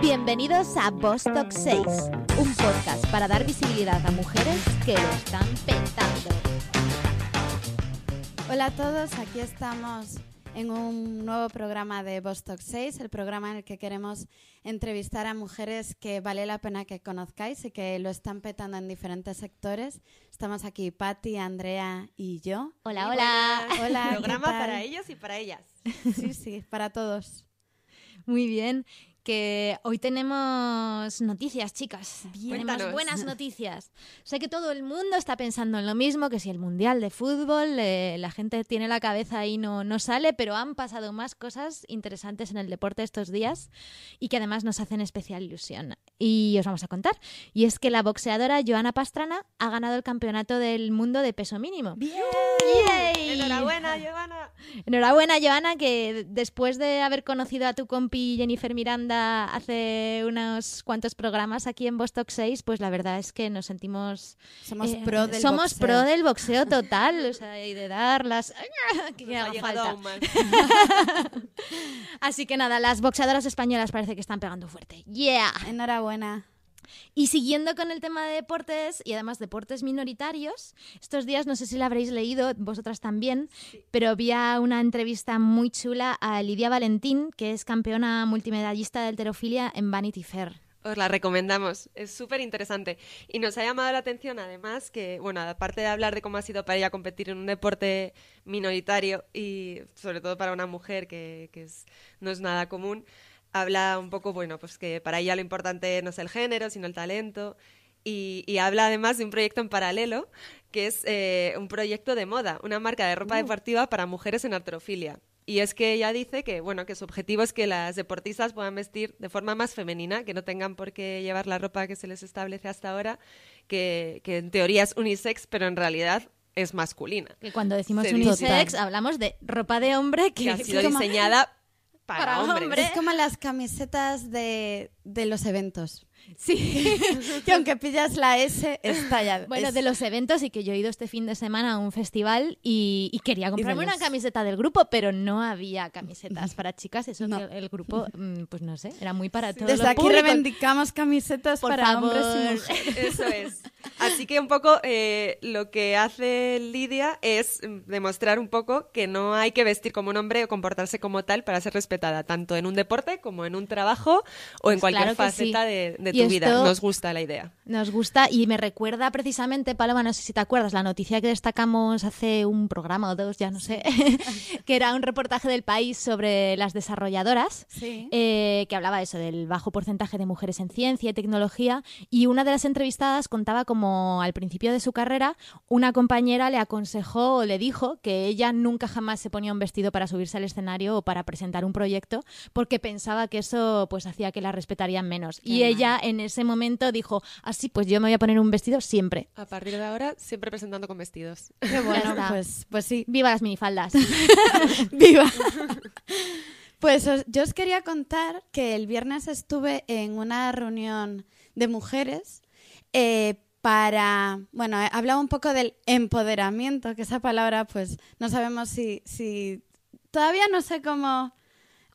Bienvenidos a Bostock 6, un podcast para dar visibilidad a mujeres que lo están petando. Hola a todos, aquí estamos en un nuevo programa de Bostock 6, el programa en el que queremos entrevistar a mujeres que vale la pena que conozcáis y que lo están petando en diferentes sectores. Estamos aquí Patti, Andrea y yo. Hola, hola. Hola, ¿qué Programa para ellos y para ellas. Sí, sí, para todos. Muy bien. Que hoy tenemos noticias, chicas. Tenemos Cuéntanos. buenas noticias. Sé que todo el mundo está pensando en lo mismo, que si el Mundial de Fútbol, eh, la gente tiene la cabeza ahí no, no sale, pero han pasado más cosas interesantes en el deporte estos días y que además nos hacen especial ilusión. Y os vamos a contar. Y es que la boxeadora Joana Pastrana ha ganado el campeonato del mundo de peso mínimo. ¡Bien! ¡Yay! Enhorabuena, Giovanna. Enhorabuena, Joana, que después de haber conocido a tu compi Jennifer Miranda hace unos cuantos programas aquí en Bostock 6, pues la verdad es que nos sentimos... Somos eh, pro del Somos boxeo. pro del boxeo total, o sea, y de dar las... que haga falta. aún más. Así que nada, las boxeadoras españolas parece que están pegando fuerte. ¡Yeah! Enhorabuena. Y siguiendo con el tema de deportes y además deportes minoritarios, estos días no sé si la habréis leído, vosotras también, pero había una entrevista muy chula a Lidia Valentín, que es campeona multimedallista de alterofilia en Vanity Fair. Os la recomendamos, es súper interesante. Y nos ha llamado la atención, además, que, bueno, aparte de hablar de cómo ha sido para ella competir en un deporte minoritario y sobre todo para una mujer que, que es- no es nada común, habla un poco, bueno, pues que para ella lo importante no es el género, sino el talento. Y, y habla además de un proyecto en paralelo, que es eh, un proyecto de moda, una marca de ropa deportiva para mujeres en artrofilia. Y es que ella dice que, bueno, que su objetivo es que las deportistas puedan vestir de forma más femenina, que no tengan por qué llevar la ropa que se les establece hasta ahora, que, que en teoría es unisex, pero en realidad es masculina. Que cuando decimos Se unisex hablamos de ropa de hombre que, Que ha sido diseñada para, para hombres. hombres. Es como las camisetas de, de los eventos. Sí. que aunque pillas la S, está ya. Bueno, es- de los eventos y que yo he ido este fin de semana a un festival y, y quería comprarme los- una camiseta del grupo, pero no había camisetas para chicas. Eso No. que el grupo, mm, pues no sé, era muy para todos Desde los aquí públicos. reivindicamos camisetas Por para favor. hombres y mujeres. Eso es. Así que un poco eh, lo que hace Lidia es demostrar un poco que no hay que vestir como un hombre o comportarse como tal para ser respetada, tanto en un deporte como en un trabajo o en Pues cualquier claro que sí. faceta de, de Y tu vida. Nos gusta la idea. Nos gusta y me recuerda precisamente, Paloma, no sé si te acuerdas, la noticia que destacamos hace un programa o dos, ya no sé, que era un reportaje del país sobre las desarrolladoras. Sí. eh, que hablaba eso del bajo porcentaje de mujeres en ciencia y tecnología y una de las entrevistadas contaba como al principio de su carrera una compañera le aconsejó o le dijo que ella nunca jamás se ponía un vestido para subirse al escenario o para presentar un proyecto porque pensaba que eso pues hacía que la respetarían menos y mal. ella en ese momento dijo así pues yo me voy a poner un vestido siempre A partir de ahora, siempre presentando con vestidos. Qué bueno, pues, pues sí. viva las minifaldas ¡Viva! Pues os- yo os quería contar que el viernes estuve en una reunión de mujeres eh, para, bueno, eh, hablaba un poco del empoderamiento, que esa palabra pues no sabemos si, si todavía no sé cómo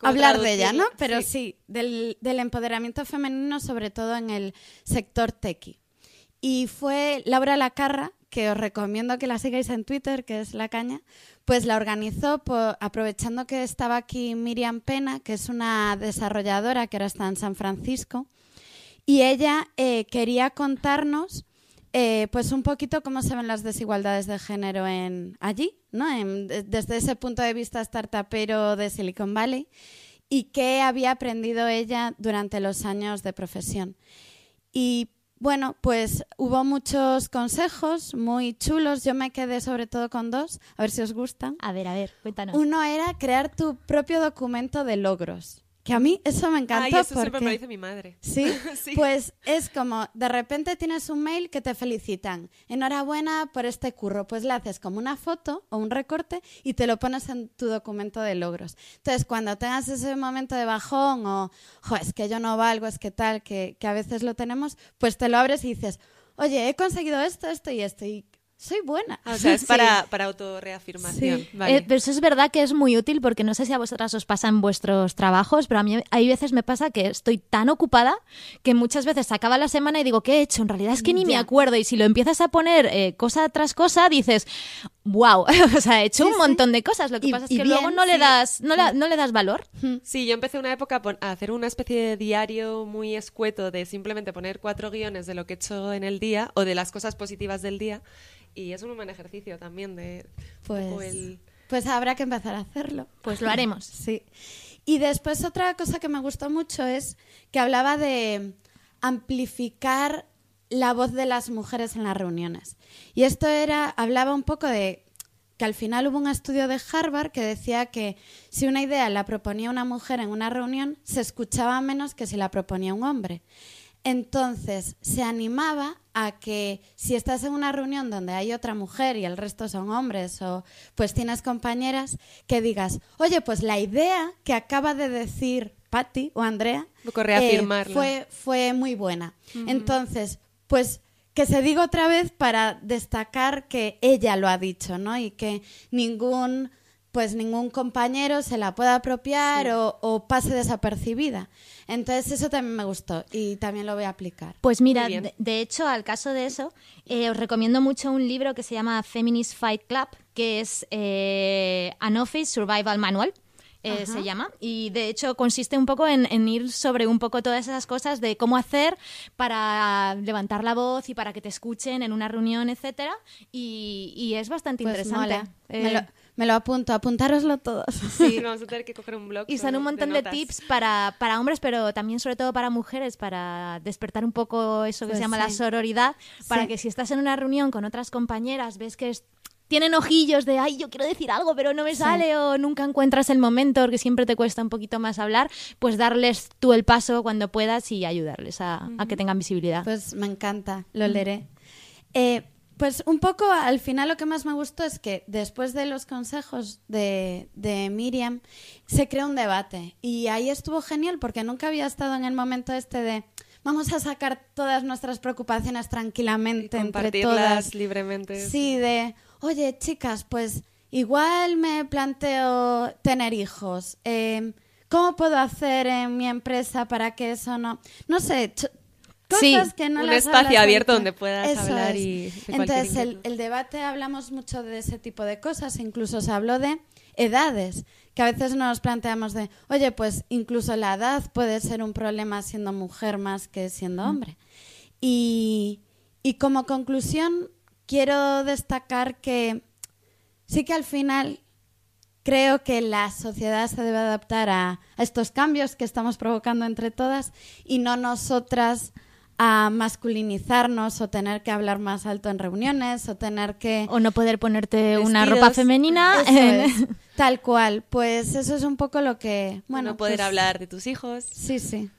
Hablar de ella, ¿no? Pero sí, sí. del, del empoderamiento femenino, sobre todo en el sector tequi. Y fue Laura Lacarra, que os recomiendo que la sigáis en Twitter, que es La Caña, pues la organizó por- aprovechando que estaba aquí Miriam Pena, que es una desarrolladora que ahora está en San Francisco, y ella eh, quería contarnos eh, pues un poquito cómo se ven las desigualdades de género en allí, ¿no? En- desde ese punto de vista startupero de Silicon Valley y qué había aprendido ella durante los años de profesión. Y bueno, pues hubo muchos consejos muy chulos. Yo me quedé sobre todo con dos, a ver si os gustan. a ver a ver cuéntanos Uno era crear tu propio documento de logros. Que a mí eso me encantó Ay, eso porque... siempre me dice mi madre. ¿Sí? Sí. Pues es como, de repente tienes un mail que te felicitan. Enhorabuena por este curro. Pues le haces como una foto o un recorte y te lo pones en tu documento de logros. Entonces, cuando tengas ese momento de bajón o, jo, es que yo no valgo, es que tal, que, que a veces lo tenemos, pues te lo abres y dices, oye, he conseguido esto, esto y esto. Y soy buena. Ah, o sea, es para, para autorreafirmación. Sí. Vale. Eh, pero eso es verdad que es muy útil porque no sé si a vosotras os pasa en vuestros trabajos, pero a mí hay veces me pasa que estoy tan ocupada que muchas veces se acaba la semana y digo, ¿qué he hecho? En realidad es que ni me acuerdo. Y si lo empiezas a poner eh, cosa tras cosa, dices, wow, o sea, he hecho Sí, un sí. montón de cosas. Lo que Y- pasa es que bien, luego no le das, no, la- no le das valor. Sí, yo empecé una época a hacer una especie de diario muy escueto de simplemente poner cuatro guiones de lo que he hecho en el día o de las cosas positivas del día. Y es un buen ejercicio también de Pues, el... pues habrá que empezar a hacerlo. Pues lo haremos. Sí. Y después otra cosa que me gustó mucho es que hablaba de amplificar la voz de las mujeres en las reuniones. Y esto era, hablaba un poco de que al final hubo un estudio de Harvard que decía que si una idea la proponía una mujer en una reunión, se escuchaba menos que si la proponía un hombre. Entonces, se animaba a que si estás en una reunión donde hay otra mujer y el resto son hombres o pues tienes compañeras, que digas, oye, pues la idea que acaba de decir Patty o Andrea eh, fue, fue muy buena. Entonces, pues que se diga otra vez para destacar que ella lo ha dicho, ¿no? Y que ningún pues ningún compañero se la pueda apropiar o, o pase desapercibida. Entonces eso también me gustó y también lo voy a aplicar. Pues mira, de hecho, al caso de eso, eh, os recomiendo mucho un libro que se llama Feminist Fight Club, que es eh, An Office Survival Manual. Eh, se llama y de hecho consiste un poco en, en ir sobre un poco todas esas cosas de cómo hacer para levantar la voz y para que te escuchen en una reunión, etcétera y, y es bastante Pues interesante. Eh, me, lo, me lo apunto, apuntároslo todos. Sí, vamos a tener que coger un blog. y son un montón de, tips para, para hombres, pero también sobre todo para mujeres, para despertar un poco eso que Pues se llama la sororidad, para Sí. que si estás en una reunión con otras compañeras, ves que es- tienen ojillos de, ay, yo quiero decir algo, pero no me sale, o nunca encuentras el momento, porque siempre te cuesta un poquito más hablar, pues darles tú el paso cuando puedas y ayudarles a, a que tengan visibilidad. Pues me encanta, lo leeré. Eh, pues un poco al final lo que más me gustó es que después de los consejos de, de Miriam se creó un debate y ahí estuvo genial porque nunca había estado en el momento este de vamos a sacar todas nuestras preocupaciones Y tranquilamente entre compartirlas todas. libremente. Sí, de, oye, chicas, pues igual me planteo tener hijos. Eh, ¿Cómo puedo hacer en mi empresa para que eso no... No sé, ch- Sí, cosas que no un las espacio abierto donde puedas Eso hablar es. y Entonces, el, debate hablamos mucho de ese tipo de cosas. Incluso se habló de edades, que a veces nos planteamos de, oye, pues incluso la edad puede ser un problema siendo mujer más que siendo hombre. Y, y como conclusión, quiero destacar que sí que al final creo que la sociedad se debe adaptar a, a estos cambios que estamos provocando entre todas y no nosotras a masculinizarnos o tener que hablar más alto en reuniones o tener que o no poder ponerte una ropa femenina. Es, tal cual pues eso es un poco lo que bueno no poder pues, hablar de tus hijos. sí sí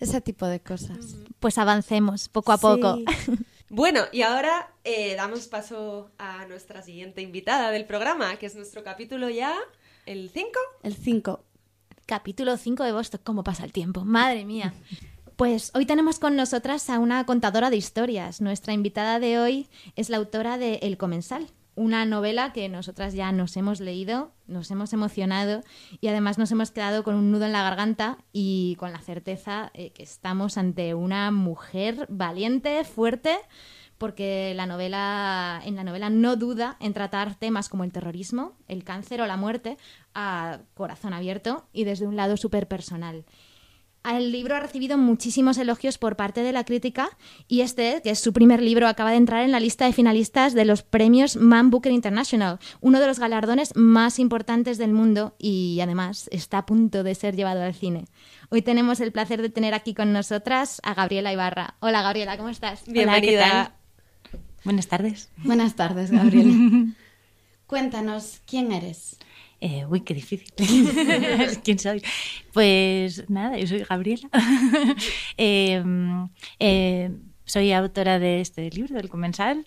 ese tipo de cosas Pues avancemos poco a poco. Bueno, y ahora eh, damos paso a nuestra siguiente invitada del programa, que es nuestro capítulo ya, el 5. el 5 Capítulo 5 de Vostok, ¿cómo pasa el tiempo? Madre mía. Pues hoy tenemos con nosotras a una contadora de historias. Nuestra invitada de hoy es la autora de El Comensal, una novela que nosotras ya nos hemos leído, nos hemos emocionado y además nos hemos quedado con un nudo en la garganta y con la certeza eh, que estamos ante una mujer valiente, fuerte, porque la novela, en la novela no duda en tratar temas como el terrorismo, el cáncer o la muerte a corazón abierto y desde un lado súper personal. El libro ha recibido muchísimos elogios por parte de la crítica y este, que es su primer libro, acaba de entrar en la lista de finalistas de los premios Man Booker International, uno de los galardones más importantes del mundo y además está a punto de ser llevado al cine. Hoy tenemos el placer de tener aquí con nosotras a Gabriela Ibarra. Hola Gabriela, ¿cómo estás? Bienvenida. Buenas tardes. buenas tardes Gabriela cuéntanos quién eres Eh, uy, qué difícil. ¿Quién soy? Pues nada, yo soy Gabriela. Eh, eh, soy autora de este libro, del Comensal.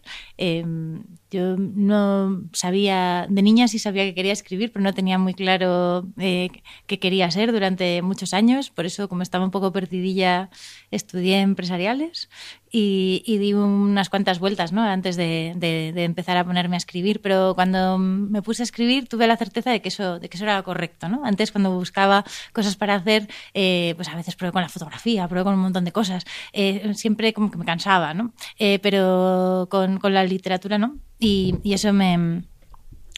Eh, yo no sabía, de niña sí sabía que quería escribir, pero no tenía muy claro eh, qué quería ser durante muchos años. Por eso, como estaba un poco perdidilla, estudié empresariales y, di unas cuantas vueltas ¿no? antes de, empezar a ponerme a escribir. Pero cuando me puse a escribir tuve la certeza de que eso, de que eso era correcto. ¿no? Antes, cuando buscaba cosas para hacer, eh, pues a veces probé con la fotografía, probé con un montón de cosas. Eh, siempre como que me cansaba, ¿no? pero con, con la literatura no y, eso me,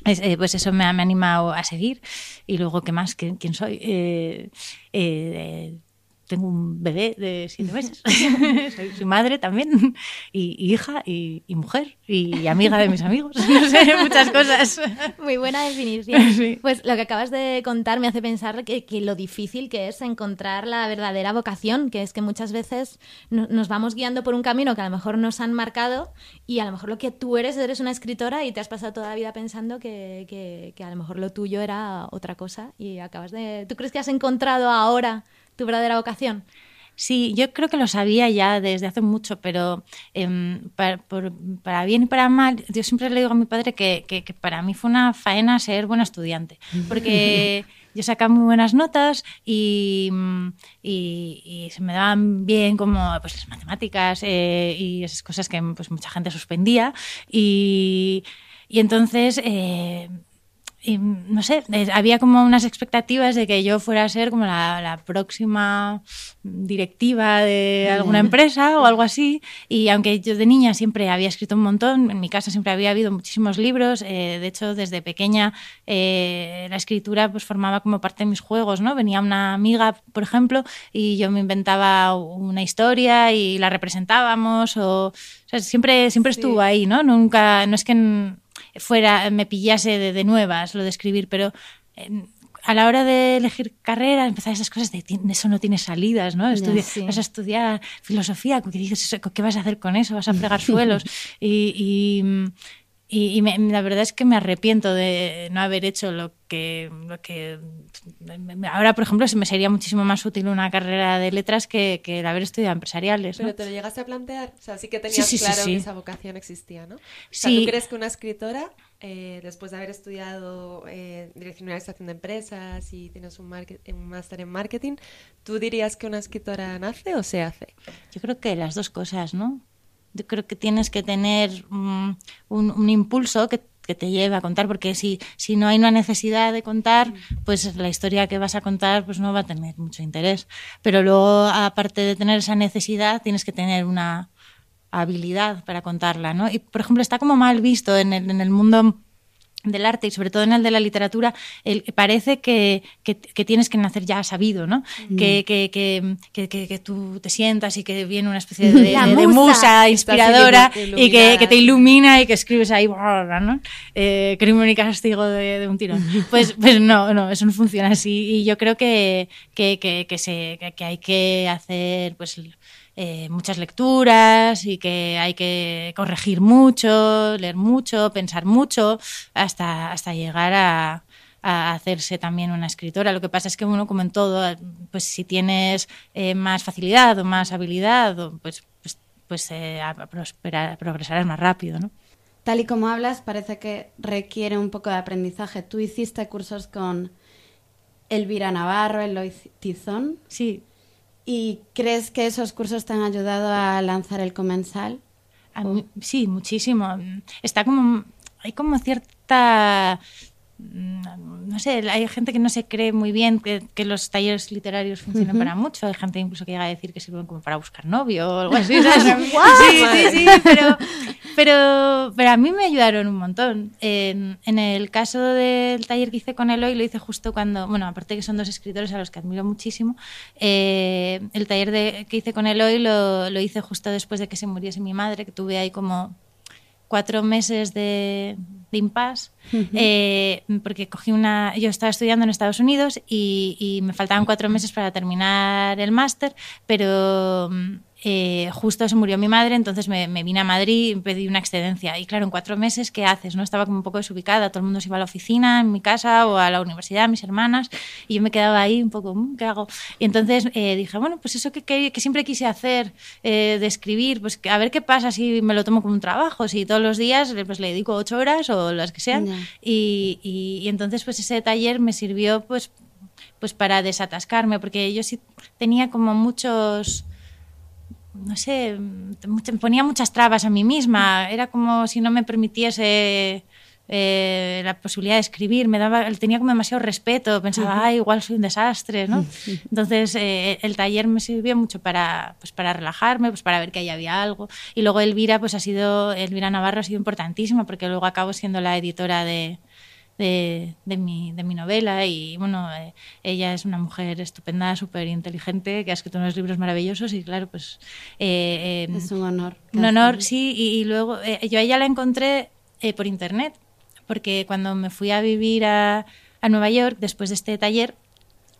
eh, pues eso me ha, animado a seguir. Y luego, ¿qué más? ¿Quién, soy? Eh, eh, tengo un bebé de siete meses. soy, madre también. Y, hija y, mujer. Y amiga de mis amigos. No sé, muchas cosas. Muy buena definición. Pues lo que acabas de contar me hace pensar que, lo difícil que es encontrar la verdadera vocación, que es que muchas veces nos vamos guiando por un camino que a lo mejor nos han marcado y a lo mejor lo que tú eres, eres una escritora y te has pasado toda la vida pensando que, que, que a lo mejor lo tuyo era otra cosa y acabas de... ¿Tú crees que has encontrado ahora tu verdadera vocación? Sí, yo creo que lo sabía ya desde hace mucho, pero em, para, bien y para mal, yo siempre le digo a mi padre que, para mí fue una faena ser buena estudiante, porque yo sacaba muy buenas notas y, se me daban bien como pues, las matemáticas eh, y esas cosas que pues, mucha gente suspendía. Y, entonces... Eh, y, no sé, había como unas expectativas de que yo fuera a ser como la, próxima directiva de alguna empresa o algo así. Y aunque yo de niña siempre había escrito un montón, en mi casa siempre había habido muchísimos libros. Eh, de hecho, desde pequeña eh, la escritura pues formaba como parte de mis juegos, ¿no? Venía una amiga, por ejemplo, y yo me inventaba una historia y la representábamos. O, siempre, siempre estuvo ahí, ¿no? Nunca, no es que fuera, me pillase de, nuevas lo de escribir, pero em, a la hora de elegir carrera, empezar esas cosas de eso no tiene salidas, ¿no? Vas a estudiar filosofía, ¿qué, dices, ¿qué vas a hacer con eso? Vas a fregar suelos. y, y, la verdad es que me arrepiento de no haber hecho lo que, lo que... Ahora, por ejemplo, se me sería muchísimo más útil una carrera de letras que, que el haber estudiado empresariales. ¿Pero te lo llegaste a plantear? O sea, sí que tenías claro que esa vocación existía, ¿no? O sea, ¿tú crees que una escritora, eh, después de haber estudiado eh, Dirección y Administración de Empresas y tienes un, un máster en marketing, ¿tú dirías que una escritora nace o se hace? Yo creo que las dos cosas, ¿no? Yo creo que tienes que tener un, un, impulso que, que, te lleve a contar, porque si, si no hay una necesidad de contar, pues la historia que vas a contar pues no va a tener mucho interés. Pero luego, aparte de tener esa necesidad, tienes que tener una habilidad para contarla, ¿no? Y, por ejemplo, está como mal visto en el, en el mundo del arte y sobre todo en el de la literatura, el, parece que, que, tienes que nacer ya sabido, ¿no? Mm. Que, que, tú te sientas y que viene una especie de, musa. inspiradora y que, te ilumina y que escribes ahí, ¿no? Eh, crimen y castigo de, un tirón. Pues, pues no, no, eso no funciona así y yo creo que, que, se, que hay que hacer pues eh, muchas lecturas y que hay que corregir mucho, leer mucho, pensar mucho, hasta, hasta llegar a, hacerse también una escritora. Lo que pasa es que, uno, como en todo, pues si tienes eh, más facilidad o más habilidad, pues, pues, pues eh, progresarás más rápido, ¿no? Tal y como hablas, parece que requiere un poco de aprendizaje. Tú hiciste cursos con Elvira Navarro, Eloy Tizón. Sí, ¿Y crees que esos cursos te han ayudado a lanzar el comensal? sí, muchísimo. Está como. Hay como cierta no sé, hay gente que no se cree muy bien que, los talleres literarios funcionan para mucho. Hay gente incluso que llega a decir que sirven como para buscar novio o algo así. sí, sí, sí, pero, pero, pero, a mí me ayudaron un montón. En, el caso del taller que hice con Eloy, lo hice justo cuando, bueno, aparte que son dos escritores a los que admiro muchísimo, eh, el taller de, que hice con Eloy lo, lo hice justo después de que se muriese mi madre, que tuve ahí como cuatro meses de, de impasse, eh, porque cogí una... Yo estaba estudiando en Estados Unidos y, me faltaban cuatro meses para terminar el máster, pero eh, justo se murió mi madre, entonces me, vine a Madrid y pedí una excedencia. Y claro, en cuatro meses, ¿qué haces? no Estaba como un poco desubicada, todo el mundo se iba a la oficina, en mi casa o a la universidad, mis hermanas, y yo me quedaba ahí un poco, mm, ¿qué hago? Y entonces eh, dije, bueno, pues eso que, que, siempre quise hacer, eh, de escribir, pues a ver qué pasa si me lo tomo como un trabajo, si todos los días pues, le dedico ocho horas o las que sean. Y, y, y entonces pues ese taller me sirvió pues pues para desatascarme, porque yo sí tenía como muchos no sé, ponía muchas trabas a mí misma. Era como si no me permitiese eh, la posibilidad de escribir. Me daba, tenía como demasiado respeto. Pensaba, ay, igual soy un desastre, ¿no? Entonces, eh, el taller me sirvió mucho para, pues, para relajarme, pues, para ver que ahí había algo. Y luego Elvira, pues ha sido, Elvira Navarro ha sido importantísima, porque luego acabo siendo la editora de, de, de, mi, de mi novela y bueno, eh, ella es una mujer estupenda, súper inteligente, que ha escrito unos libros maravillosos y claro, pues... Eh, em, es un honor. Un honor, sí, y, luego eh, yo a ella la encontré por internet, porque cuando me fui a vivir a, a Nueva York después de este taller,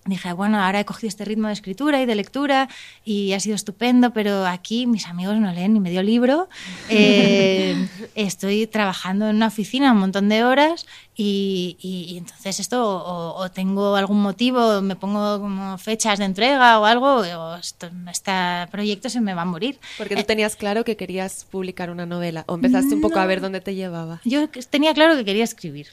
dije, bueno, ahora he cogido este ritmo de escritura y de lectura y ha sido estupendo, pero aquí mis amigos no leen ni medio libro. Eh, estoy trabajando en una oficina un montón de horas y, y, entonces esto o, tengo algún motivo, me pongo como fechas de entrega o algo, o este proyecto se me va a morir. Porque tú eh, tenías claro que querías publicar una novela o empezaste un poco a ver dónde te llevaba. Yo tenía claro que quería escribir.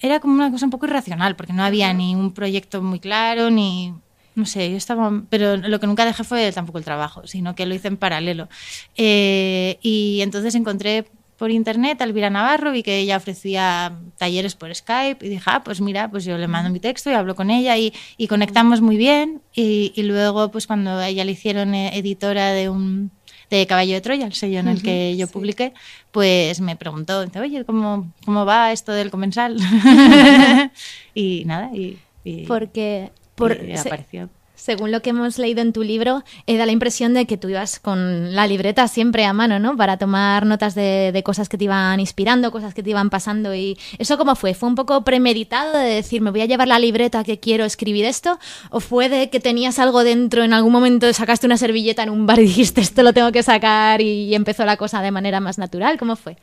Era como una cosa un poco irracional, porque no había ni un proyecto muy claro, ni... No sé, yo estaba... Pero lo que nunca dejé fue tampoco el trabajo, sino que lo hice en paralelo. Eh, y entonces encontré por internet a Elvira Navarro, vi que ella ofrecía talleres por Skype y dije, ah, pues mira, pues yo le mando mi texto y hablo con ella y, y conectamos muy bien. Y, y, luego, pues cuando ella le hicieron eh, editora de un de Caballo de Troya, el sello en el que yo publiqué, pues me preguntó, oye, ¿cómo, cómo va esto del comensal? y nada, y, Porque por, apareció según lo que hemos leído en tu libro, eh, da la impresión de que tú ibas con la libreta siempre a mano, ¿no? Para tomar notas de, cosas que te iban inspirando, cosas que te iban pasando. ¿Y eso cómo fue? ¿Fue un poco premeditado de decir, me voy a llevar la libreta que quiero escribir esto? ¿O fue de que tenías algo dentro, en algún momento sacaste una servilleta en un bar y dijiste, esto lo tengo que sacar y, empezó la cosa de manera más natural? ¿Cómo fue?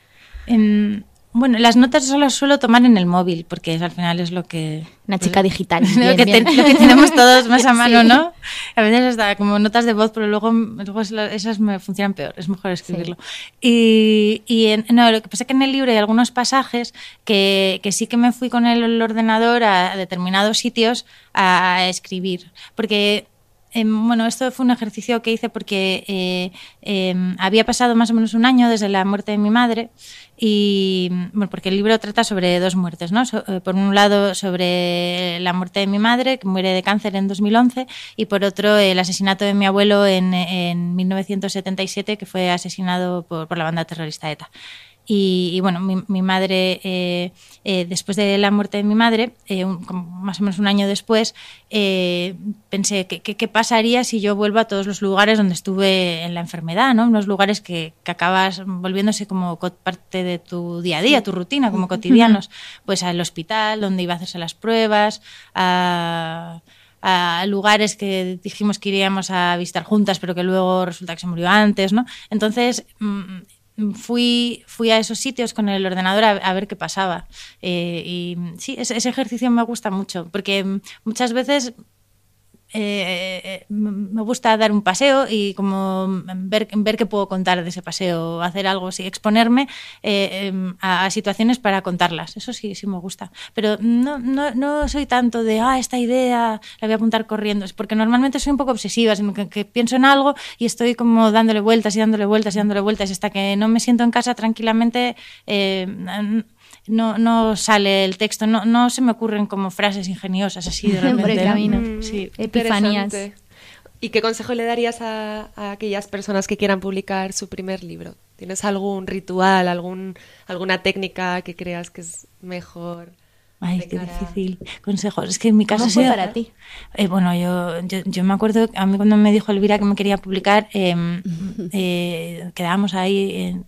Bueno, las notas solo suelo tomar en el móvil, porque al final es lo que... Una chica digital. lo, que tenemos todos más a mano, ¿no? A veces hasta como notas de voz, pero luego, luego esas me funcionan peor, es mejor escribirlo. Y, y no, lo que pasa es que en el libro hay algunos pasajes que, que sí que me fui con el, ordenador a, determinados sitios a escribir, porque em, bueno, esto fue un ejercicio que hice porque eh, em, había pasado más o menos un año desde la muerte de mi madre y bueno, porque el libro trata sobre dos muertes, ¿no? Eh, por un lado sobre la muerte de mi madre, que muere de cáncer en 2011, y por otro el asesinato de mi abuelo en, en 1977, que fue asesinado por, por la banda terrorista ETA. Y, bueno, mi, madre, eh, eh, después de la muerte de mi madre, eh, más o menos un año después, pensé, ¿qué, ¿qué, pasaría si yo vuelvo a todos los lugares donde estuve en la enfermedad? ¿no? Unos lugares que, que acabas volviéndose como parte de tu día a día, tu rutina, como cotidianos. Pues al hospital, donde iba a hacerse las pruebas, a a lugares que dijimos que iríamos a visitar juntas, pero que luego resulta que se murió antes, ¿no? Entonces, mm, fui, fui a esos sitios con el ordenador a, ver qué pasaba. Eh, y sí, ese, ejercicio me gusta mucho, porque muchas veces eh, eh, me gusta dar un paseo y como ver, ver qué puedo contar de ese paseo, hacer algo así, exponerme eh, em, a, situaciones para contarlas. Eso sí, sí me gusta. Pero no, no, no, soy tanto de, ah, esta idea la voy a apuntar corriendo, es porque normalmente soy un poco obsesiva, que, pienso en algo y estoy como dándole vueltas y dándole vueltas y dándole vueltas hasta que no me siento en casa tranquilamente no, no sale el texto, no, no se me ocurren como frases ingeniosas así de repente. camino. Mm, sí. Epifanías. ¿Y qué consejo le darías a, aquellas personas que quieran publicar su primer libro? ¿Tienes algún ritual, algún, alguna técnica que creas que es mejor? Ay, qué difícil. Consejos. Es que en mi caso... ¿Cómo fue para ti? Eh, bueno, yo, yo, me acuerdo, a mí cuando me dijo Elvira que me quería publicar, em, eh, quedábamos ahí... En,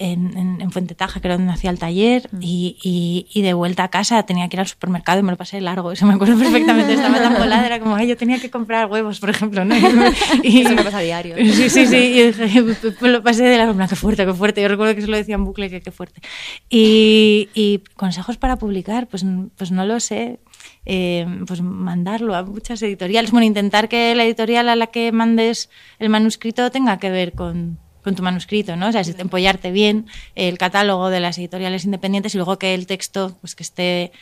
en, en, en Fuente Taja, que era donde hacía el taller, Mm. y, y- y de vuelta a casa tenía que ir al supermercado y me lo pasé largo. Eso me acuerdo perfectamente. Estaba tan volada, era como, ay, yo tenía que comprar huevos, por ejemplo. ¿no? Y, Eso me pasa a diario. Sí, sí, sí. Y dije, pues lo pasé de largo, qué fuerte, qué fuerte. Yo recuerdo que se lo decía en bucle, que qué fuerte. Y, y consejos para publicar, pues, pues no lo sé. Eh, pues mandarlo a muchas editoriales. Bueno, intentar que la editorial a la que mandes el manuscrito tenga que ver con, con tu manuscrito, ¿no? O sea, si te- empollarte bien el catálogo de las editoriales independientes y luego que el texto, pues que esté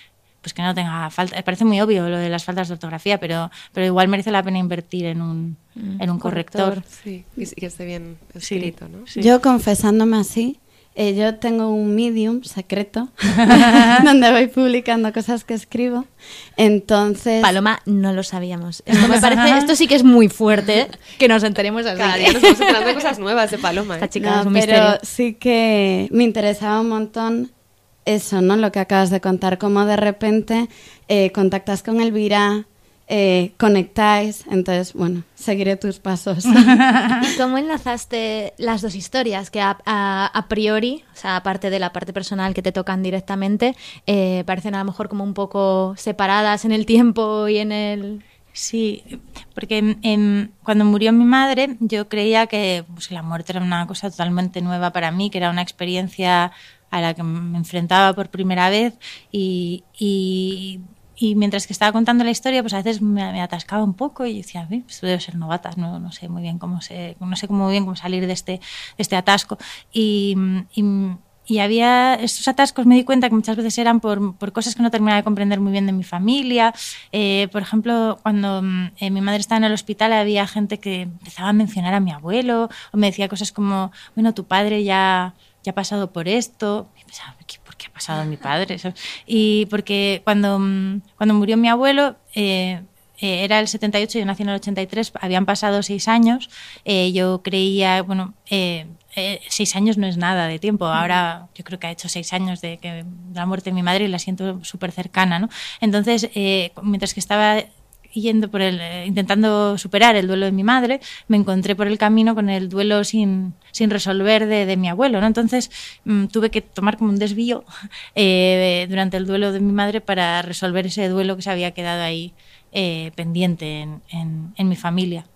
pues que no tenga falta. Me parece muy obvio lo de las faltas de ortografía, pero, pero igual merece la pena invertir en un, en un corrector. Sí, y que esté bien Sí, escrito, ¿no? sí. Yo confesándome así, eh, yo tengo un medium secreto donde voy publicando cosas que escribo. Entonces, Paloma, no lo sabíamos. Esto me parece, esto sí que es muy fuerte, que nos enteremos así. Cada día nos vamos enterando de cosas nuevas de Paloma. Esta ¿eh? chica no, es un pero misterio. sí que me interesaba un montón eso, ¿no? Lo que acabas de contar, cómo de repente eh, contactas con Elvira, eh, conectáis, entonces, bueno, seguiré tus pasos. ¿Y cómo enlazaste las dos historias que a, a- a priori, o sea, aparte de la parte personal que te tocan directamente, eh, parecen a lo mejor como un poco separadas en el tiempo y en el... Sí, porque em, cuando murió mi madre yo creía que pues, la muerte era una cosa totalmente nueva para mí, que era una experiencia a la que me enfrentaba por primera vez y, y- y mientras que estaba contando la historia pues a veces me, me atascaba un poco y decía, "Uy, pues debo ser novata, no, no sé muy bien cómo se, no sé cómo muy bien cómo salir de este, de este atasco y, y- y había estos atascos, me di cuenta que muchas veces eran por, por cosas que no terminaba de comprender muy bien de mi familia. Eh, por ejemplo, cuando eh, mi madre estaba en el hospital había gente que empezaba a mencionar a mi abuelo o me decía cosas como, bueno, tu padre ya, ya ha pasado por esto. Y pensaba, "¿Qué- ¿por qué ha pasado mi padre? Y porque cuando, mm, cuando murió mi abuelo... eh, eh, era el 78, yo nací en el 83, habían pasado seis años. eh, yo creía, bueno, eh, eh, seis años no es nada de tiempo. Ahora yo creo que ha hecho seis años de, que, de la muerte de mi madre y la siento súper cercana, ¿no? Entonces, eh, mientras que estaba yendo por el, eh, intentando superar el duelo de mi madre, me encontré por el camino con el duelo sin, sin resolver de, de mi abuelo, ¿no? Entonces mm, tuve que tomar como un desvío eh, durante el duelo de mi madre para resolver ese duelo que se había quedado ahí eh, pendiente en, en- en mi familia.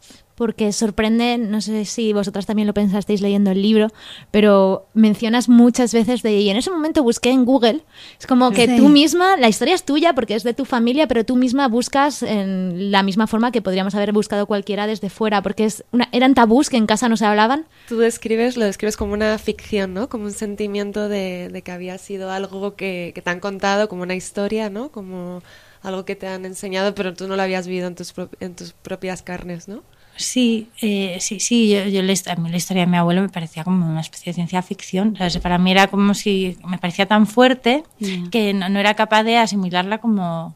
Porque sorprende, no sé si vosotras también lo pensasteis leyendo el libro, pero mencionas muchas veces de, y en ese momento busqué en Google, es como que Sí. tú misma, la historia es tuya porque es de tu familia, pero tú misma buscas en la misma forma que podríamos haber buscado cualquiera desde fuera, porque es una, eran tabús que en casa no se hablaban. Tú describes, lo describes como una ficción, ¿no? Como un sentimiento de, de que había sido algo que, que te han contado, como una historia, ¿no? Como algo que te han enseñado, pero tú no lo habías vivido en tus, pro- en tus propias carnes, ¿no? Sí, eh, sí, sí. Yo, yo la, a mí la historia de mi abuelo me parecía como una especie de ciencia ficción. O sea, para mí era como si me parecía tan fuerte que no, no era capaz de asimilarla como,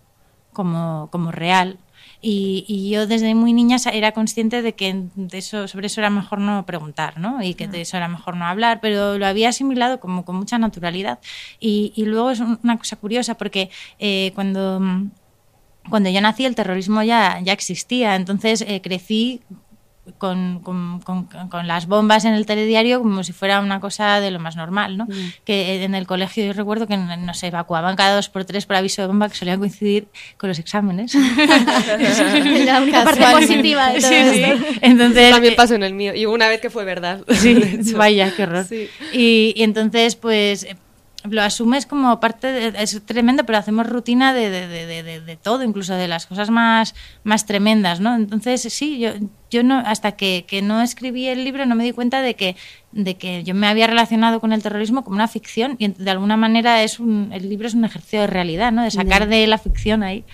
como, como real. Y, y yo desde muy niña era consciente de que de eso, sobre eso era mejor no preguntar, ¿no? Y que de eso era mejor no hablar, pero lo había asimilado como con mucha naturalidad. Y, y luego es un- una cosa curiosa porque eh, cuando mm, cuando yo nací el terrorismo ya, ya existía, entonces eh, crecí con, con- con- con las bombas en el telediario como si fuera una cosa de lo más normal, ¿no? Que en el colegio yo recuerdo que no se evacuaban cada dos por tres por aviso de bomba que solían coincidir con los exámenes. La única parte positiva de todo Sí, sí. esto. Entonces, También pasó en el mío. Y hubo una vez que fue verdad. Sí, vaya, qué horror. Sí. Y, y entonces, pues, lo asumes como parte, de- es tremendo, pero hacemos rutina de, de- de- todo, incluso de las cosas más, más tremendas, ¿no? Entonces, sí, yo, yo no, hasta que, que no escribí el libro no me di cuenta de que, de que yo me había relacionado con el terrorismo como una ficción y de alguna manera es un, el libro es un ejercicio de realidad, ¿no? De sacar de la ficción ahí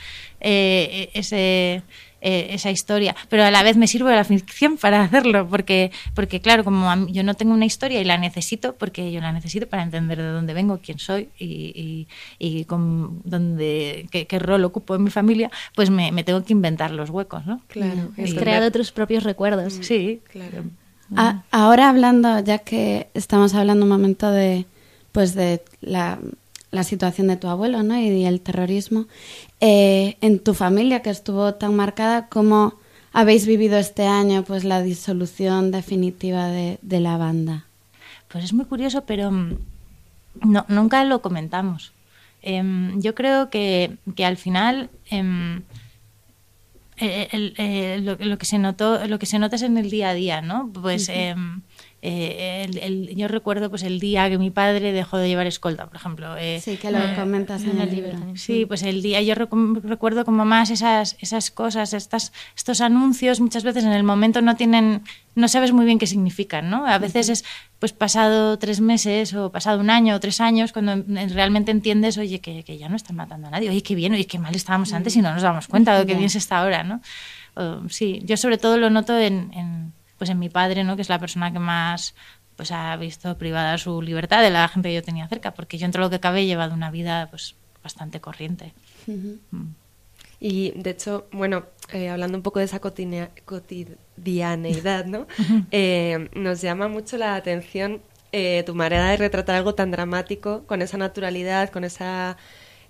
eh, ese eh, esa historia, pero a la vez me sirve de la ficción para hacerlo, porque, porque claro, como mí- yo no tengo una historia y la necesito, porque yo la necesito para entender de dónde vengo, quién soy y, y, y con dónde, qué, qué rol ocupo en mi familia, pues me, me tengo que inventar los huecos, ¿no? Claro. Has es creado verdad. tus propios recuerdos. Sí, Claro. A- ahora hablando, ya que estamos hablando un momento de, pues de la, la situación de tu abuelo, ¿no? Y el terrorismo, eh, en tu familia que estuvo tan marcada, ¿cómo habéis vivido este año, pues la disolución definitiva de, de la banda? pues es muy curioso, pero mm, no, nunca lo comentamos. Em, yo creo que, que al final em, lo, que se notó, lo que se nota es en el día a día, ¿no? Pues eh, el, yo recuerdo pues el día que mi padre dejó de llevar escolta, por ejemplo. Eh, sí, que lo eh, comentas en, el libro. Sí, pues el día, yo recuerdo como más esas, esas cosas, estas, estos anuncios, muchas veces en el momento no tienen, no sabes muy bien qué significan, ¿no? A veces es pues pasado tres meses o pasado un año o tres años cuando realmente entiendes, oye, que, que ya no están matando a nadie, oye, qué bien, oye, qué mal estábamos antes y no nos damos cuenta de qué bien se está ahora, ¿no? sí, yo sobre todo lo noto en pues en mi padre, ¿no? que es la persona que más pues ha visto privada su libertad de la gente que yo tenía cerca, porque yo entre lo que cabe he llevado una vida pues bastante corriente. Mm. Y de hecho, bueno, eh, hablando un poco de esa cotidianeidad, ¿no? Eh, nos llama mucho la atención eh, tu manera de retratar algo tan dramático, con esa naturalidad, con esa,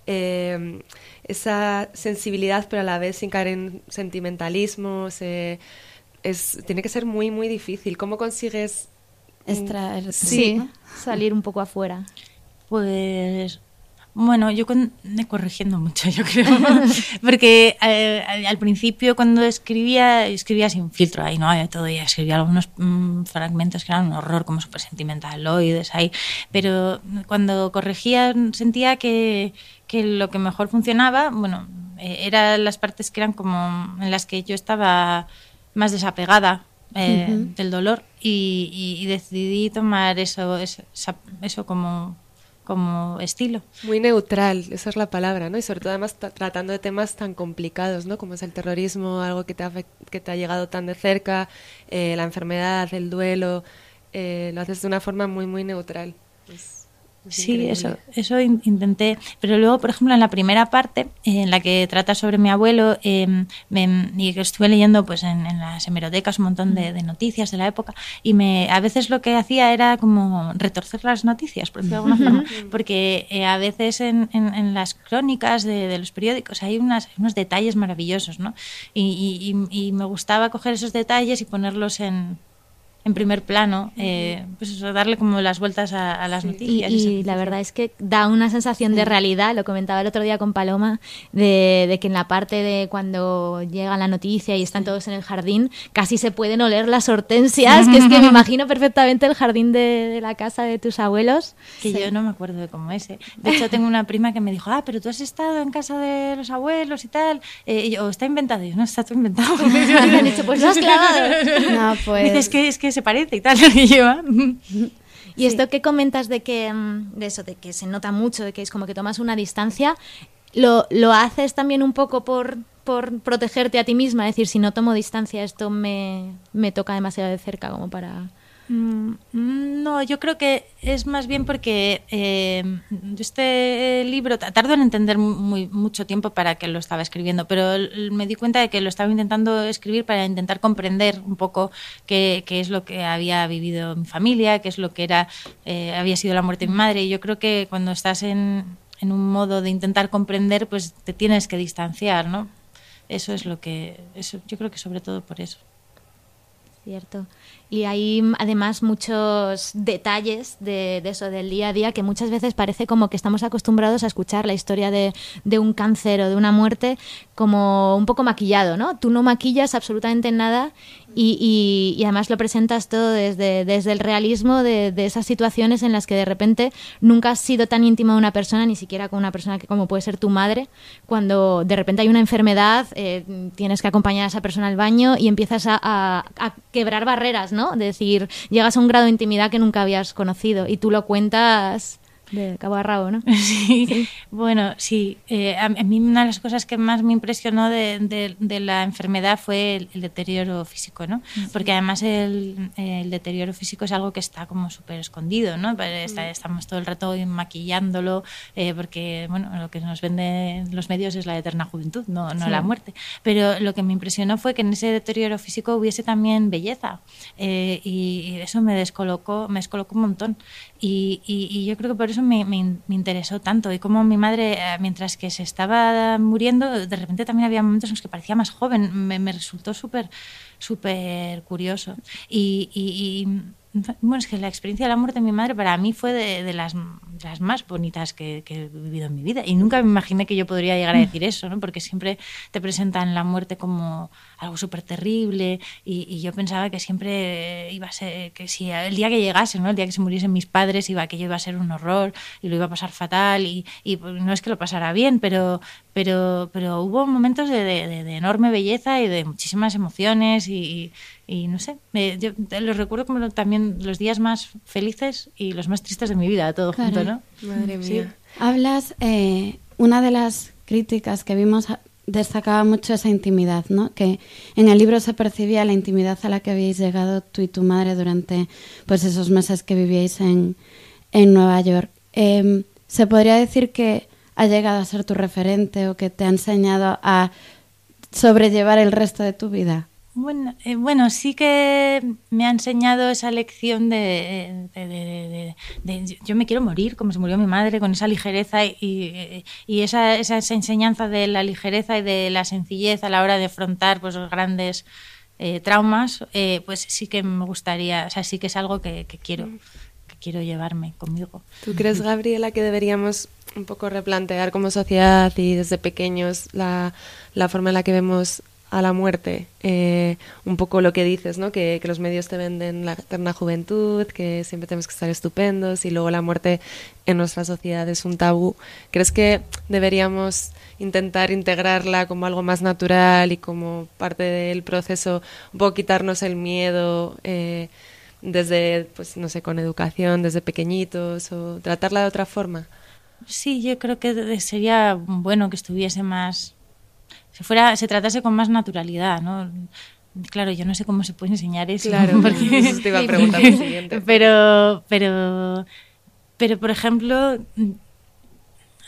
esa sensibilidad, pero a la vez sin caer en sentimentalismos es, tiene que ser muy, muy difícil. ¿Cómo consigues extraer? Sí, salir un poco afuera. Pues bueno, yo con, corrigiendo mucho, yo creo, porque eh, al principio cuando escribía, escribía sin filtro, ahí no había todo, y escribía algunos mm, fragmentos que eran un horror, como súper sentimentaloides ahí, pero cuando corregía sentía que, que lo que mejor funcionaba, bueno, eh, eran las partes que eran como en las que yo estaba más desapegada eh, del dolor y, decidí tomar eso, eso, eso como, como estilo. Muy neutral, esa es la palabra, ¿no? Y sobre todo además tratando de temas tan complicados, ¿no? Como es el terrorismo, algo que te ha, que te ha llegado tan de cerca, eh, la enfermedad, el duelo, eh, lo haces de una forma muy, muy neutral. Sí, eso, eso intenté. Pero luego, por ejemplo, en la primera parte, en la que trata sobre mi abuelo, eh, y que estuve leyendo pues en, las hemerotecas un montón de, noticias de la época, y me a veces lo que hacía era como retorcer las noticias, por decirlo de alguna forma, porque eh, a veces en, en, las crónicas de, los periódicos hay unas, unos detalles maravillosos, ¿no? y, y me gustaba coger esos detalles y ponerlos en en primer plano, eh, pues eso, darle como las vueltas a, las noticias. Y, la verdad es que da una sensación de realidad, lo comentaba el otro día con Paloma, de, que en la parte de cuando llega la noticia y están todos en el jardín, casi se pueden oler las hortensias, que es que me imagino perfectamente el jardín de, la casa de tus abuelos. Que yo no me acuerdo de cómo ese. De hecho, tengo una prima que me dijo, ah, pero tú has estado en casa de los abuelos y tal, eh, y yo, está inventado. Y yo, no, está todo inventado. me han dicho, pues lo has clavado. No, pues... es que, es que se parece y tal. y esto que comentas de que, mm, de eso, de que se nota mucho, de que es como que tomas una distancia, ¿lo, lo haces también un poco por, por protegerte a ti misma? Es decir, si no tomo distancia, esto me, me toca demasiado de cerca como para... Mm, no, yo creo que es más bien porque eh, este libro tardó en entender muy, mucho tiempo para que lo estaba escribiendo, pero me di cuenta de que lo estaba intentando escribir para intentar comprender un poco qué, es lo que había vivido mi familia, qué es lo que era eh, había sido la muerte de mi madre. Y yo creo que cuando estás en, en un modo de intentar comprender, pues te tienes que distanciar, ¿no? Eso es lo que, eso, yo creo que sobre todo por eso. Cierto. Y hay además muchos detalles de, eso del día a día que muchas veces parece como que estamos acostumbrados a escuchar la historia de, de, un cáncer o de una muerte como un poco maquillado, ¿no? Tú no maquillas absolutamente nada y, además lo presentas todo desde, desde el realismo de, esas situaciones en las que de repente nunca has sido tan íntima de una persona, ni siquiera con una persona que como puede ser tu madre, cuando de repente hay una enfermedad, eh, tienes que acompañar a esa persona al baño y empiezas a, a, a, quebrar barreras, ¿no? De decir, llegas a un grado de intimidad que nunca habías conocido y tú lo cuentas de cabo a rabo, ¿no? Sí, bueno, sí. Eh, a, mí una de las cosas que más me impresionó de, de, la enfermedad fue el, deterioro físico, ¿no? Porque además el, el, deterioro físico es algo que está como súper escondido, ¿no? Pues estamos todo el rato maquillándolo eh, porque, bueno, lo que nos venden los medios es la eterna juventud, no, no la muerte. Pero lo que me impresionó fue que en ese deterioro físico hubiese también belleza eh, y, eso me descolocó, me descolocó un montón. Y, y, yo creo que por eso me, me, interesó tanto. Y como mi madre, eh, mientras que se estaba muriendo, de repente también había momentos en los que parecía más joven. Me, me resultó súper súper curioso. Y, y, bueno, es que la experiencia de la muerte de mi madre para mí fue de, las, las, más bonitas que, que, he vivido en mi vida. Y nunca me imaginé que yo podría llegar a mm. decir eso, ¿no? Porque siempre te presentan la muerte como algo súper terrible y, yo pensaba que siempre iba a ser, que si el día que llegase, ¿no? el día que se muriesen mis padres, iba, aquello iba a ser un horror y lo iba a pasar fatal y, y pues, no es que lo pasara bien, pero, pero, pero hubo momentos de, de, enorme belleza y de muchísimas emociones y, y no sé, yo los recuerdo como también los días más felices y los más tristes de mi vida, todo junto, ¿no? Madre mía. Hablas, eh, una de las críticas que vimos destacaba mucho esa intimidad, ¿no? Que en el libro se percibía la intimidad a la que habíais llegado tú y tu madre durante pues esos meses que vivíais en, en Nueva York. Em, ¿Se podría decir que ha llegado a ser tu referente o que te ha enseñado a sobrellevar el resto de tu vida? Bueno, eh, bueno, sí que me ha enseñado esa lección de, de, yo me quiero morir como se murió mi madre, con esa ligereza y, y esa, esa, enseñanza de la ligereza y de la sencillez a la hora de afrontar pues, los grandes eh, traumas, eh, pues sí que me gustaría, o sea, sí que es algo que, quiero, que quiero llevarme conmigo. ¿Tú crees, Gabriela, que deberíamos un poco replantear como sociedad y desde pequeños la, la forma en la que vemos a la muerte, eh, un poco lo que dices, ¿no? Que, los medios te venden la eterna juventud, que siempre tenemos que estar estupendos y luego la muerte en nuestra sociedad es un tabú. ¿Crees que deberíamos intentar integrarla como algo más natural y como parte del proceso, un poco quitarnos el miedo eh, desde, pues no sé, con educación, desde pequeñitos o tratarla de otra forma? Sí, yo creo que sería bueno que estuviese más se fuera, se tratase con más naturalidad, ¿no? Claro, yo no sé cómo se puede enseñar eso. Claro, porque... te iba a preguntar lo siguiente. Pero, pero, pero, por ejemplo,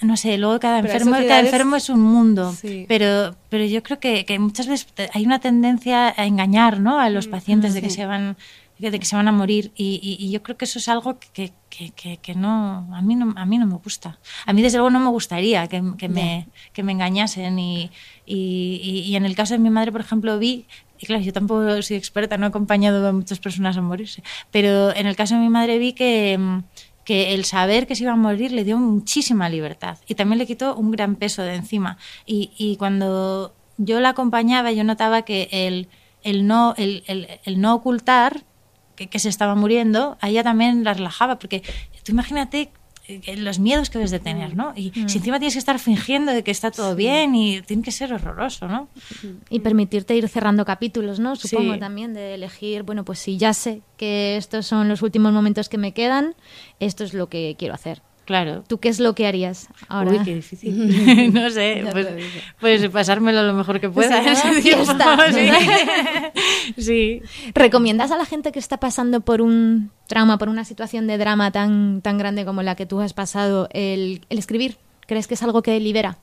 no sé, luego cada enfermo, cada enfermo es un mundo, pero, pero yo creo que, que, muchas veces hay una tendencia a engañar ¿no? a los mm, pacientes de que se van de que se van a morir. Y, y, yo creo que eso es algo que, que, que, no, a mí no a mí no me gusta. A mí desde luego no me gustaría que, me, que me engañasen. Y, y, y, en el caso de mi madre por ejemplo vi y claro yo tampoco soy experta no he acompañado a muchas personas a morirse pero en el caso de mi madre vi que que el saber que se iba a morir le dio muchísima libertad y también le quitó un gran peso de encima. Y, y cuando yo la acompañaba yo notaba que el, el no el, el, el no ocultar que, se estaba muriendo, a ella también la relajaba, porque tú imagínate eh, los miedos que debes de tener, ¿no? Y mm. si encima tienes que estar fingiendo de que está todo bien y tiene que ser horroroso, ¿no? Y permitirte ir cerrando capítulos, ¿no? Supongo también de elegir, bueno, pues si ya sé que estos son los últimos momentos que me quedan, esto es lo que quiero hacer. Claro. ¿Tú qué es lo que harías ahora? Uy, qué difícil. no sé, pues, pues, pasármelo lo mejor que pueda. sí. ¿Recomiendas a la gente que está pasando por un trauma, por una situación de drama tan, tan grande como la que tú has pasado, el, el escribir? ¿Crees que es algo que libera?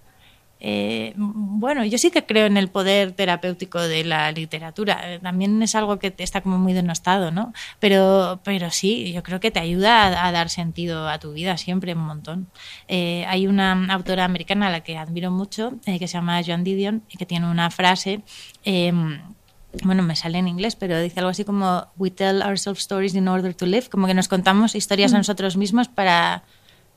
Eh, bueno, yo sí que creo en el poder terapéutico de la literatura. Eh, también es algo que está como muy denostado, ¿no? Pero, pero sí, yo creo que te ayuda a, dar sentido a tu vida siempre un montón. Eh, hay una autora americana a la que admiro mucho, que se llama Joan Didion, y que tiene una frase em, bueno, me sale en inglés, pero dice algo así como We tell ourselves stories in order to live, como que nos contamos historias a mm. nosotros mismos para,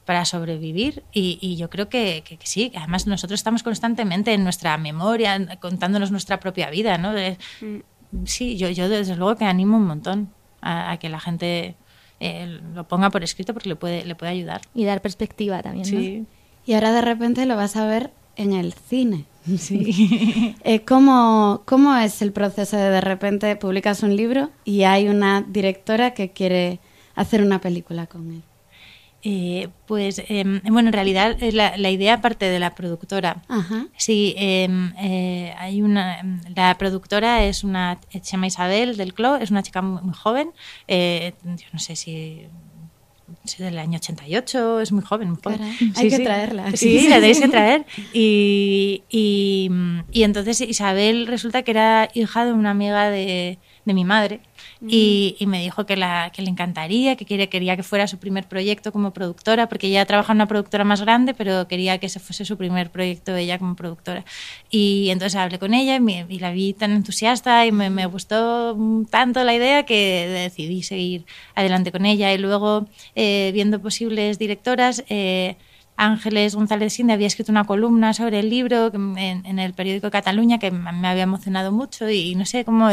para sobrevivir y, yo creo que, que, sí, además nosotros estamos constantemente en nuestra memoria contándonos nuestra propia vida, ¿no? Mm. sí, yo, yo desde luego que animo un montón a, que la gente eh, lo ponga por escrito porque le puede, le puede ayudar. Y dar perspectiva también, sí. Y ahora de repente lo vas a ver en el cine. Sí. Eh, ¿cómo, ¿Cómo es el proceso de de repente publicas un libro y hay una directora que quiere hacer una película con él? Eh, pues em, bueno, en realidad la, la, idea parte de la productora. Sí, em, eh, hay una. Em, la productora es una. Se llama Isabel del Clo, es una chica muy, joven. Eh, yo no sé si es del año 88, es muy joven. Muy joven. Hay que traerla. Sí, la tenéis que traer. Y, y, y entonces Isabel resulta que era hija de una amiga de, de mi madre y, y, me dijo que, la, que le encantaría, que quería, quería que fuera su primer proyecto como productora, porque ella trabaja en una productora más grande, pero quería que ese fuese su primer proyecto ella como productora. Y entonces hablé con ella y, me, y la vi tan entusiasta y me, me, gustó tanto la idea que decidí seguir adelante con ella. Y luego, eh, viendo posibles directoras, eh, Ángeles González Sinde había escrito una columna sobre el libro en, en, el periódico Cataluña que me había emocionado mucho y no sé cómo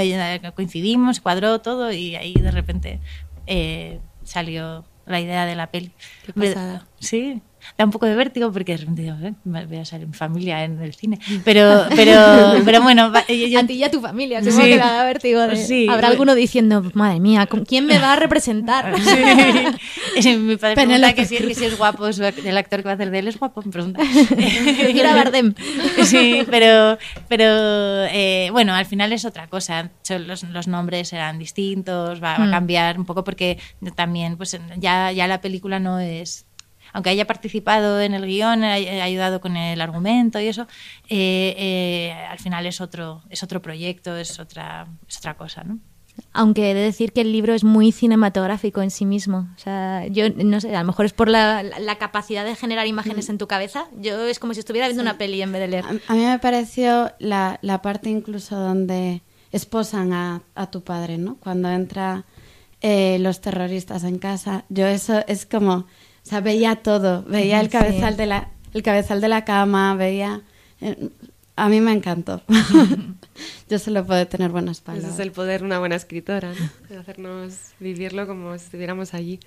coincidimos, cuadró todo y ahí de repente eh, salió la idea de la peli. Qué pasada. Sí, da un poco de vértigo porque de repente digo, eh, voy a salir mi familia en el cine. Pero, pero, pero bueno. Yo, a ti y a tu familia, supongo sí, que da vértigo. De, sí, habrá bueno. alguno diciendo, madre mía, ¿quién me va a representar? Sí. mi padre me pregunta que si, que si es guapo, el actor que va a hacer de él es guapo, me pregunta. Quiero a Bardem. Sí, pero, pero eh, bueno, al final es otra cosa. Los, los nombres serán distintos, va, va, a cambiar un poco porque también, pues ya, ya la película no es aunque haya participado en el guion, haya ayudado con el argumento y eso, eh, eh, al final es otro, es otro proyecto, es otra, es otra cosa, ¿no? Aunque he de decir que el libro es muy cinematográfico en sí mismo. O sea, yo no sé, a lo mejor es por la, la capacidad de generar imágenes en tu cabeza. Yo es como si estuviera viendo sí. una peli en vez de leer. A, a mí me pareció la, la, parte incluso donde esposan a, a tu padre, ¿no? Cuando entra eh, los terroristas en casa. Yo eso es como o sea, veía todo, veía el cabezal, sí. de, la, el cabezal de la cama, veía... Eh, a mí me encantó. Yo solo puedo tener buenas palabras. Ese es el poder de una buena escritora, ¿no? hacernos vivirlo como si estuviéramos allí.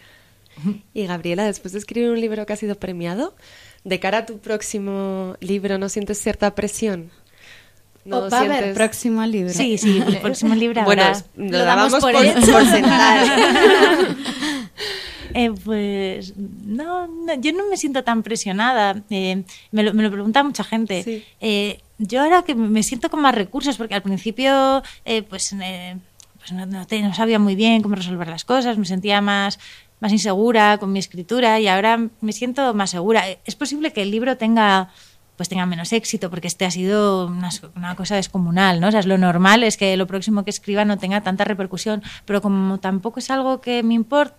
Y Gabriela, después de escribir un libro que ha sido premiado, de cara a tu próximo libro, ¿no sientes cierta presión? ¿No o va sientes... a haber próximo libro. Sí, sí, el próximo libro Bueno, habrá. lo, lo damos por, por, por sentar. Eh, pues no, no, yo no me siento tan presionada. Eh, me, lo, me, lo, pregunta mucha gente. Sí. Eh, yo ahora que me siento con más recursos, porque al principio eh, pues, pues no, no, te, no, sabía muy bien cómo resolver las cosas, me sentía más, más insegura con mi escritura y ahora me siento más segura. Es posible que el libro tenga pues tenga menos éxito, porque este ha sido una, una, cosa descomunal, ¿no? O sea, es lo normal es que lo próximo que escriba no tenga tanta repercusión, pero como tampoco es algo que me importa,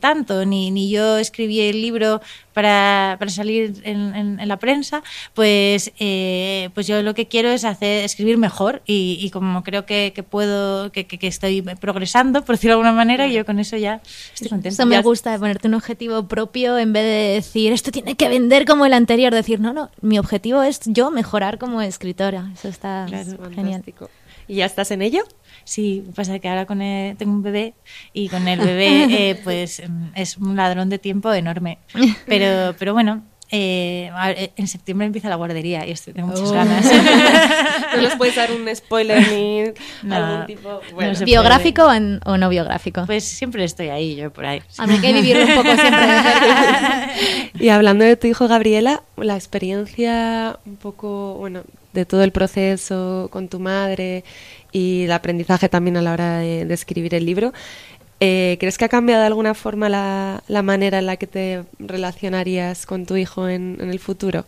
tanto, ni, ni yo escribí el libro para, para salir en, en, en, la prensa, pues, eh, pues yo lo que quiero es hacer, escribir mejor y, y como creo que, que puedo, que, que, estoy progresando, por decirlo de alguna manera, y yo con eso ya estoy contenta. Eso me gusta, de ponerte un objetivo propio en vez de decir, esto tiene que vender como el anterior, decir, no, no, mi objetivo es yo mejorar como escritora. Eso está claro, genial. Fantástico. ¿Y ya estás en ello? Sí, pasa que ahora con el, tengo un bebé y con el bebé eh, pues es un ladrón de tiempo enorme. Pero, pero bueno, eh, en septiembre empieza la guardería y estoy, tengo muchas oh. ganas. no les puedes dar un spoiler ni no, algún tipo. Bueno. No ¿Biográfico o, en, o, no biográfico? Pues siempre estoy ahí, yo por ahí. A mí hay que vivirlo un poco siempre. y hablando de tu hijo Gabriela, la experiencia un poco, bueno, de todo el proceso con tu madre y el aprendizaje también a la hora de, escribir el libro. Eh, ¿Crees que ha cambiado de alguna forma la, la, manera en la que te relacionarías con tu hijo en, en el futuro?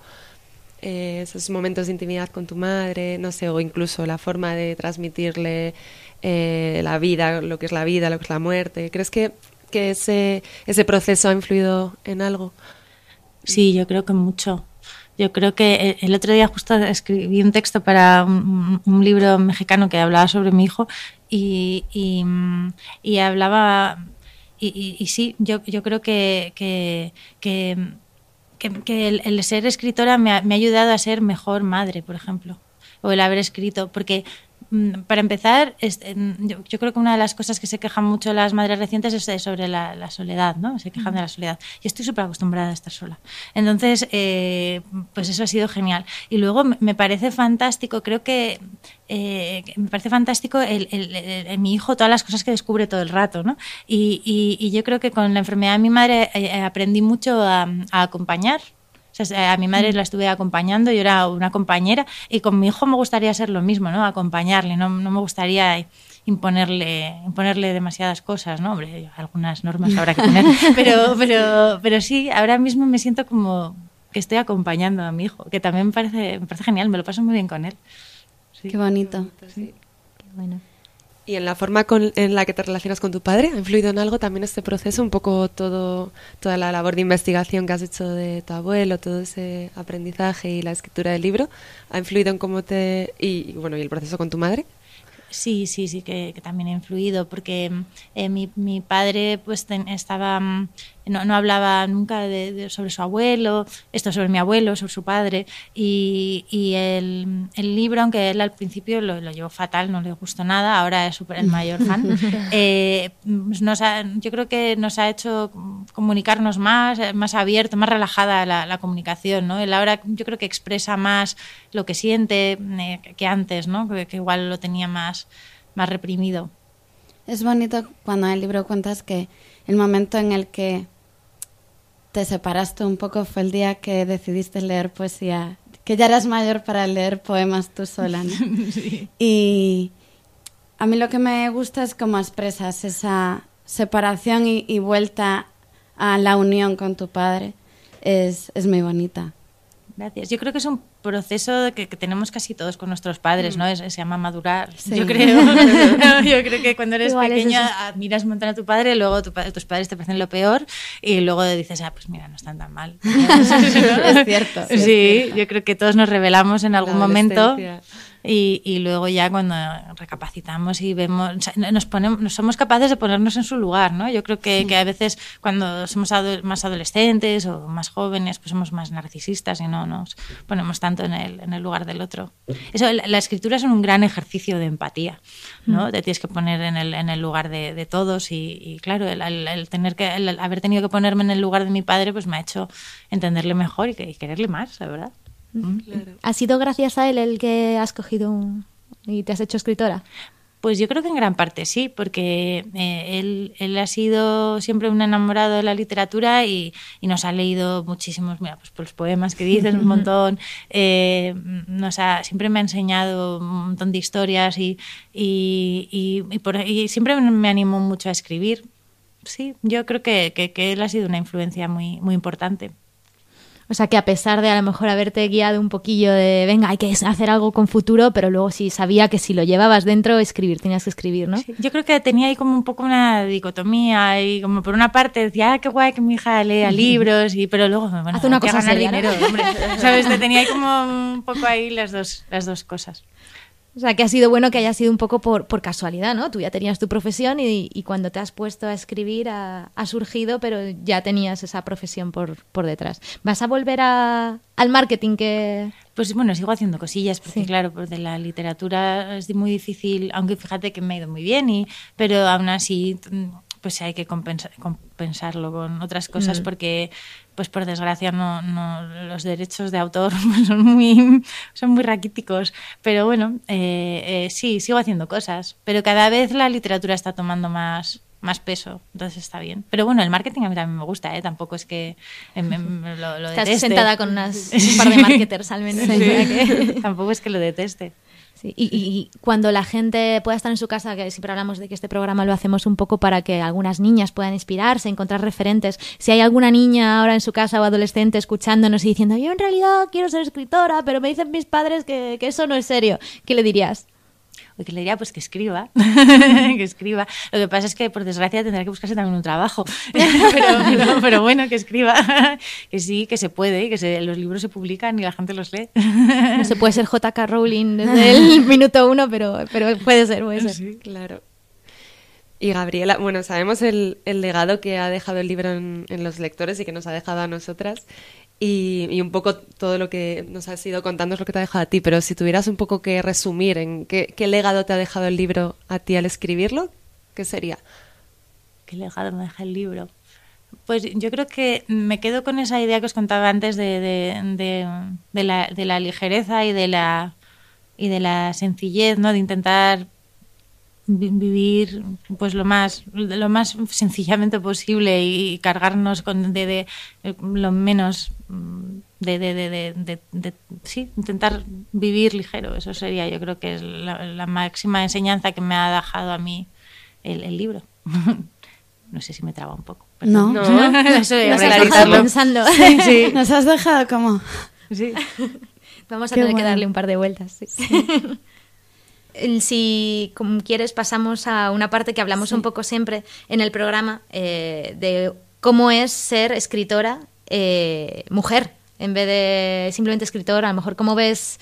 Eh, esos momentos de intimidad con tu madre, no sé, o incluso la forma de transmitirle eh, la vida, lo que es la vida, lo que es la muerte. ¿Crees que, que ese, ese proceso ha influido en algo? Sí, yo creo que mucho. Yo creo que el otro día justo escribí un texto para un, libro mexicano que hablaba sobre mi hijo y, y, hablaba, y, sí, yo, yo creo que, que, que, el, ser escritora me ha, me ha ayudado a ser mejor madre, por ejemplo, o el haber escrito, porque para empezar, yo, yo, creo que una de las cosas que se quejan mucho las madres recientes es sobre la, la soledad, ¿no? Se quejan de la soledad. Yo estoy súper acostumbrada a estar sola. Entonces, eh, pues eso ha sido genial. Y luego me parece fantástico, creo que eh, me parece fantástico el, el, el, el, mi hijo, todas las cosas que descubre todo el rato, ¿no? Y, y, y yo creo que con la enfermedad de mi madre eh, aprendí mucho a, a acompañar o sea, a mi madre la estuve acompañando, yo era una compañera y con mi hijo me gustaría ser lo mismo, ¿no? Acompañarle, no, no me gustaría imponerle, imponerle demasiadas cosas, ¿no? Hombre, algunas normas habrá que tener, pero, pero, pero sí, ahora mismo me siento como que estoy acompañando a mi hijo, que también me parece, me parece genial, me lo paso muy bien con él. Qué bonito. Qué bueno. ¿Y en la forma con- en la que te relacionas con tu padre? ¿Ha influido en algo también este proceso? Un poco todo, toda la labor de investigación que has hecho de tu abuelo, todo ese aprendizaje y la escritura del libro. ¿Ha influido en cómo te... y, bueno, y el proceso con tu madre? Sí, sí, sí, que, también ha influido, porque eh, mi, mi padre pues estaba, mm, no, no hablaba nunca de, de- sobre su abuelo, esto sobre mi abuelo, sobre su padre, y, y el, el libro, aunque él al principio lo, lo llevó fatal, no le gustó nada, ahora es súper el mayor fan, eh, pues nos ha- yo creo que nos ha hecho comunicarnos más, eh, más abierto, más relajada la, la comunicación, ¿no? Él ahora yo creo que expresa más lo que siente eh, que antes, ¿no? Que, que igual lo tenía más, más reprimido. Es bonito cuando en el libro cuentas que el momento en el que te separaste un poco fue el día que decidiste leer poesía, que ya eras mayor para leer poemas tú sola, ¿no? Y a mí lo que me gusta es cómo expresas esa separación y, y vuelta a la unión con tu padre. Es, es muy bonita. Gracias. Yo creo que es un proceso que, que tenemos casi todos con nuestros padres, ¿no? Es- se llama madurar. Sí. Yo creo. No, yo creo que cuando eres Igual pequeña admiras un montón a tu padre, luego tu tus padres te parecen lo peor y luego dices, ah, pues mira, no están tan mal. Es cierto. sí, es Sí, cierto. yo creo que todos nos revelamos en algún momento. Y, y luego ya cuando recapacitamos y vemos, o sea, nos ponemos, somos capaces de ponernos en su lugar, ¿no? Yo creo que, que a veces cuando somos ado- más adolescentes o más jóvenes, pues somos más narcisistas y no nos ponemos tanto en el, en el lugar del otro. Eso, la, la escritura es un gran ejercicio de empatía, ¿no? Te tienes que poner en el, en el lugar de, de todos y, y claro, el, el- el tener que, el haber tenido que ponerme en el lugar de mi padre, pues me ha hecho entenderle mejor y, que- y quererle más, la verdad. ¿Ha sido gracias a él el que has cogido un- y te has hecho escritora? Pues yo creo que en gran parte sí, porque eh, él, él ha sido siempre un enamorado de la literatura y, y nos ha leído muchísimos, mira, pues por los poemas que dices, un montón, eh, nos ha, siempre me ha enseñado un montón de historias y, y, y- y por- y siempre me animó mucho a escribir. Sí, yo creo que, que, que él ha sido una influencia muy, muy importante. O sea que a pesar de a lo mejor haberte guiado un poquillo de, venga, hay que hacer algo con futuro, pero luego sí sabía que si lo llevabas dentro, escribir, tenías que escribir, ¿no? Sí, Yo creo que tenía ahí como un poco una dicotomía y como por una parte decía, ah, qué guay que mi hija lea libros, y, pero luego, bueno, Hace una cosa ganar seria, ¿no? dinero, hombre. ¿Sabes? Te tenía ahí como un poco ahí las dos, las dos cosas. O sea, que ha sido bueno que haya sido un poco por, por casualidad, ¿no? Tú ya tenías tu profesión y, y cuando te has puesto a escribir ha, ha surgido, pero ya tenías esa profesión por, por detrás. ¿Vas a volver a- al marketing que...? Pues bueno, sigo haciendo cosillas, porque Sí. claro, pues de la literatura es muy difícil, aunque fíjate que me ha ido muy bien, y, pero aún así mm, pues hay que compensa- compensarlo con otras cosas porque pues por desgracia no, no los derechos de autor pues, son muy son muy raquíticos pero bueno eh, eh, sí sigo haciendo cosas pero cada vez la literatura está tomando más más peso, entonces está bien. Pero bueno, el marketing a mí también me gusta, ¿eh? Tampoco es que em, em, lo, lo Estás deteste. sentada con unas, un par de marketers al menos. que- Tampoco es que lo deteste. Y, y- cuando la gente pueda estar en su casa, que siempre hablamos de que este programa lo hacemos un poco para que algunas niñas puedan inspirarse, encontrar referentes. Si hay alguna niña ahora en su casa o adolescente escuchándonos y diciendo, yo en realidad quiero ser escritora, pero me dicen mis padres que eso no es serio, ¿qué le dirías? O que le diría, pues que escriba, que escriba. Lo que pasa es que, por desgracia, tendrá que buscarse también un trabajo. pero, pero- pero bueno, que escriba, que sí, que se puede, y que se- los libros se publican y la gente los lee. No se puede ser JK Rowling desde el minuto uno, pero, pero puede ser, puede ser. Claro. Y Gabriela, bueno, sabemos el, el legado que ha dejado el libro en, en los lectores y que nos ha dejado a nosotras. Y, un poco todo lo que nos has ido contando es lo que te ha dejado a ti. Pero si tuvieras un poco que resumir en qué, legado te ha dejado el libro a ti al escribirlo, ¿qué sería? ¿Qué legado me deja el libro? Pues yo creo que me quedo con esa idea que os contaba antes de, de, de- de la, la ligereza y de la, y de la sencillez, ¿no? De intentar vivir pues lo más lo más sencillamente posible y cargarnos con de, de- lo menos mm, de, de, de, de, de- sí, intentar vivir ligero. Eso sería, yo creo que es la, la máxima enseñanza que me ha dejado a mí el, el libro. no sé si me traba un poco. No. perdón. No. Eso de Nos has dejado pensando. Sí, Nos has dejado como... sí. Vamos a Qué tener que darle un par de vueltas. sí. Si como quieres pasamos a una parte que hablamos un poco siempre en el programa eh, de cómo es ser escritora eh, mujer en vez de simplemente escritora. A lo mejor cómo ves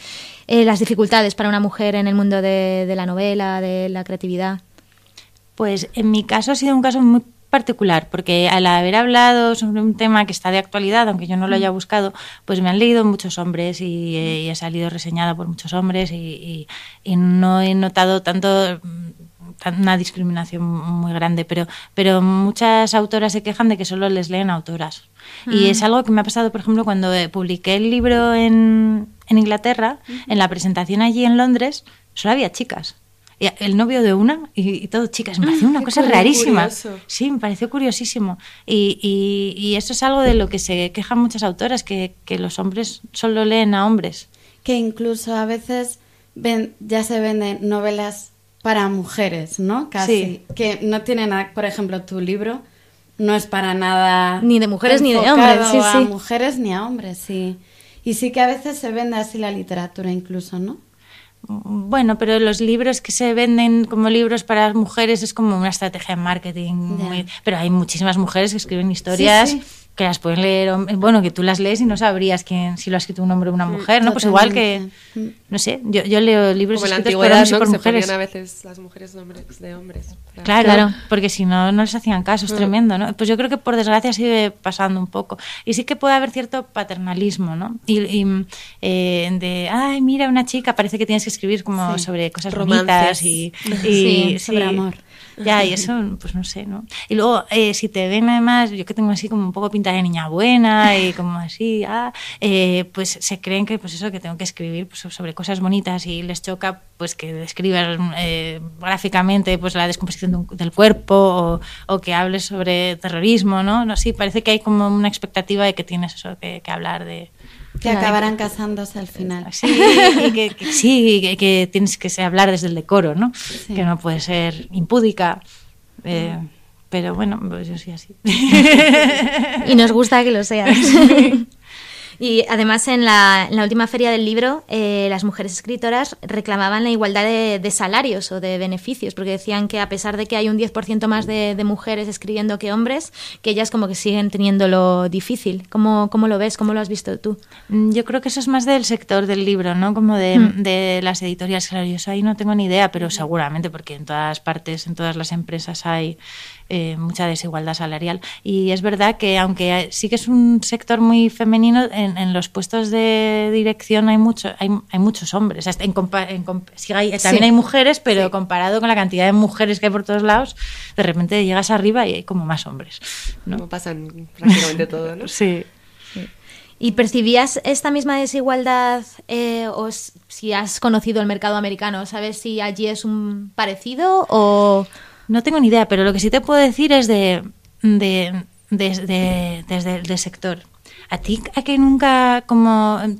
eh, las dificultades para una mujer en el mundo de, de la novela, de la creatividad. Pues en mi caso ha sido un caso muy particular, porque al haber hablado sobre un tema que está de actualidad, aunque yo no lo haya buscado, pues me han leído muchos hombres y, eh, y he salido reseñada por muchos hombres y, y- y no he notado tanto mm, una discriminación muy grande, pero, pero muchas autoras se quejan de que solo les leen autoras. Y es algo que me ha pasado, por ejemplo, cuando eh, publiqué el libro en, en Inglaterra, en la presentación allí en Londres, solo había chicas. El novio de una y, y todo chicas. Me pareció una Qué cosa curioso. rarísima. Sí, me pareció curiosísimo. Y, y, y eso es algo de lo que se quejan muchas autoras, que, que los hombres solo leen a hombres. que incluso a veces ven- ya se venden novelas para mujeres, ¿no? Casi. Sí. Que no tienen nada, por ejemplo, tu libro no es para nada... Ni de mujeres ni de hombres, sí, a sí. mujeres ni a hombres, sí. Y sí que a veces se vende así la literatura incluso, ¿no? Bueno, pero los libros que se venden como libros para las mujeres es como una estrategia de marketing. Muy- pero hay muchísimas mujeres que escriben historias Sí, sí. Que las pueden leer, bueno, que tú las lees y no sabrías quién, si lo ha escrito un hombre o una mujer, ¿no? Pues igual que, no sé, yo, yo leo libros Como escritos por hombres y ¿no? por Que se mujeres. a veces las mujeres nombres de hombres. Claro, Claro. porque si no, no les hacían caso, es tremendo, ¿no? Pues yo creo que por desgracia sigue pasando un poco. Y sí que puede haber cierto paternalismo, ¿no? Y, y, eh, de, ay, mira, una chica, parece que tienes que escribir como Sí. sobre cosas Romances. bonitas y, y- Sí, sobre amor. Ya, y eso, pues no sé, ¿no? Y luego, eh, si te ven además, yo que tengo así como un poco pinta de niña buena y como así, ah, eh, pues se creen que, pues eso, que tengo que escribir pues, sobre cosas bonitas y les choca, pues que describas eh, gráficamente pues la descomposición de un- del cuerpo o, o que hables sobre terrorismo, ¿no? No, sí, parece que hay como una expectativa de que tienes eso que, que hablar de... Que acabarán casándose al final. Sí, y que, que- sí, que, que tienes que hablar desde el decoro, ¿no? Que no puede ser impúdica. eh, pero bueno, pues yo soy así. Y nos gusta que lo seas. Y además en la, en la última feria del libro, eh, las mujeres escritoras reclamaban la igualdad de, de salarios o de beneficios, porque decían que a pesar de que hay un 10% más de, de mujeres escribiendo que hombres, que ellas como que siguen teniéndolo difícil. ¿Cómo, cómo lo ves? ¿Cómo lo has visto tú? Mm, Yo creo que eso es más del sector del libro, ¿no? Como de, Mm. de las editoriales. Claro, yo eso ahí no tengo ni idea, pero seguramente, porque en todas partes, en todas las empresas hay eh, mucha desigualdad salarial. Y es verdad que, aunque sí que es un sector muy femenino, en, en los puestos de dirección hay mucho, hay, hay muchos hombres. Hasta En compa- en comp- sí hay- también Sí. hay mujeres, pero comparado con la cantidad de mujeres que hay por todos lados, de repente llegas arriba y hay como más hombres. ¿no? Como pasan prácticamente todo, ¿no? Sí. ¿Y percibías esta misma desigualdad eh, o si has conocido el mercado americano? ¿Sabes si allí es un parecido o...? No tengo ni idea, pero lo que sí te puedo decir es de, de, de- de- desde el sector. ¿A ti a que nunca, como, em,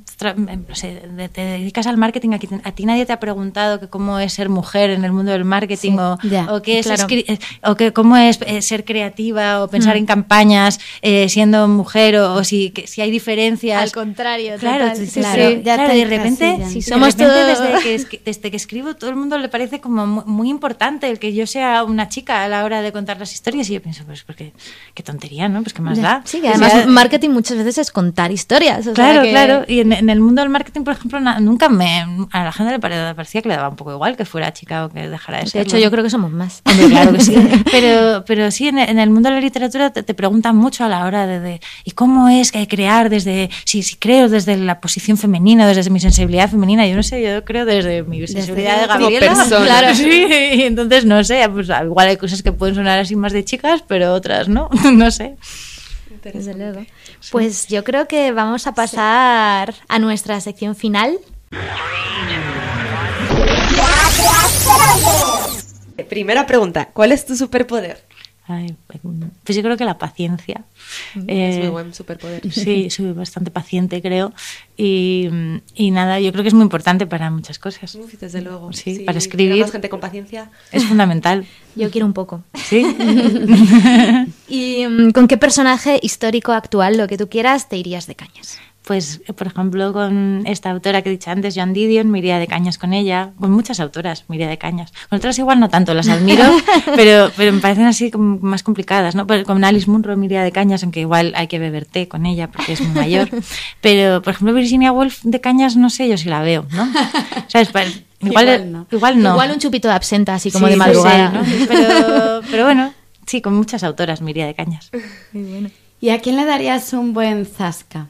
em, no sé, de- te dedicas al marketing, a, que te- a ti nadie te ha preguntado que cómo es ser mujer en el mundo del marketing o, qué es claro. eh, o que, cómo es eh, ser creativa o pensar en campañas eh, siendo mujer o, o si, que- si hay diferencias? Al contrario, Claro, total. sí, Sí, claro, sí. ya claro, te de repente, de somos repente todo- desde, que, es- desde que escribo todo el mundo le parece como mu- muy, importante el que yo sea una chica a la hora de contar las historias y yo pienso, pues porque qué tontería, ¿no? Pues qué más da. Sí, que O además sea, marketing muchas veces es contar historias. o sea Claro, que- claro. Y en, en el mundo del marketing, por ejemplo, na- nunca me. A la gente le pare- parecía que le daba un poco igual que fuera chica o que dejara de De ser. hecho, yo creo que somos más. Hombre, claro que sí. Pero, pero sí, en, en el mundo de la literatura te, te preguntan mucho a la hora de, de- ¿y cómo es que crear desde, si, si creo desde la posición femenina, desde mi sensibilidad femenina? Yo no sé, yo creo desde mi sensibilidad de Gabriela. persona. Claro, sí. Y entonces, no sé, pues igual hay cosas que pueden sonar así más de chicas, pero otras no, no sé. Desde luego. Pues yo creo que vamos a pasar a nuestra sección final. Primera pregunta, ¿cuál es tu superpoder? Ay, pues yo creo que la paciencia. es muy buen superpoder. Sí, soy bastante paciente, creo. Y, y, nada, yo creo que es muy importante para muchas cosas. Uf, desde luego. Sí, para escribir. Más gente con paciencia. Es fundamental. Yo quiero un poco. ¿Sí? ¿Y um, con qué personaje histórico actual, lo que tú quieras, te irías de cañas? Pues, por ejemplo, con esta autora que he dicho antes, Joan Didion, me iría de cañas con ella. Con muchas autoras me iría de cañas. Con otras igual no tanto, las admiro, pero, pero me parecen así como más complicadas, ¿no? Con Alice Munro me iría de cañas, aunque igual hay que beber té con ella porque es muy mayor. Pero, por ejemplo, Virginia Woolf de cañas, no sé yo si la veo, ¿no? ¿Sabes? Igual, igual, no. igual no. Igual un chupito de absenta, así como de madrugada. ¿no? pero, pero bueno, sí, con muchas autoras me iría de cañas. Muy. ¿Y a quién le darías un buen zasca?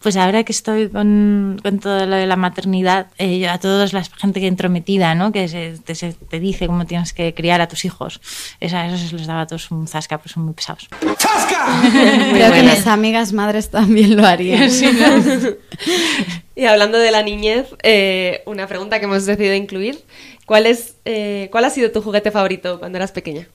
Pues ahora que estoy con, con, todo lo de la maternidad, eh, a toda la gente que entrometida, ¿no? que se, te, se, te, dice cómo tienes que criar a tus hijos, Esa, eso se les daba a todos un zasca, pues son muy pesados. ¡Zasca! Creo que mis amigas madres también lo harían. Sí, ¿no? y hablando de la niñez, eh, una pregunta que hemos decidido incluir. ¿Cuál, es, eh, ¿Cuál ha sido tu juguete favorito cuando eras pequeña?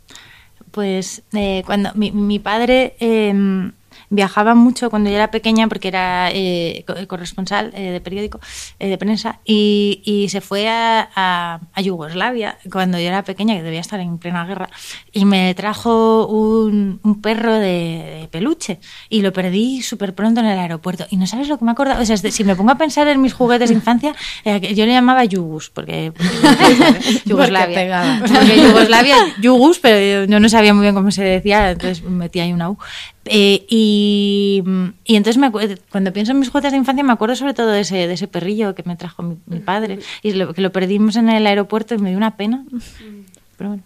Pues cuando mi, mi padre em, viajaba mucho cuando yo era pequeña porque era eh, corresponsal eh, de periódico, eh, de prensa, y, y se fue a, a, a, Yugoslavia cuando yo era pequeña, que debía estar en plena guerra, y me trajo un, un perro de, de, peluche y lo perdí súper pronto en el aeropuerto. Y no sabes lo que me he acordado, o sea, si me pongo a pensar en mis juguetes de infancia, yo le llamaba Yugus, porque, porque Yugoslavia. Porque, Yugoslavia, Yugus, pero yo, no sabía muy bien cómo se decía, entonces metí ahí una U. Eh, y, y, entonces me, cuando pienso en mis juguetes de infancia me acuerdo sobre todo de ese, de ese perrillo que me trajo mi, mi padre y lo, que lo perdimos en el aeropuerto y me dio una pena. Pero bueno.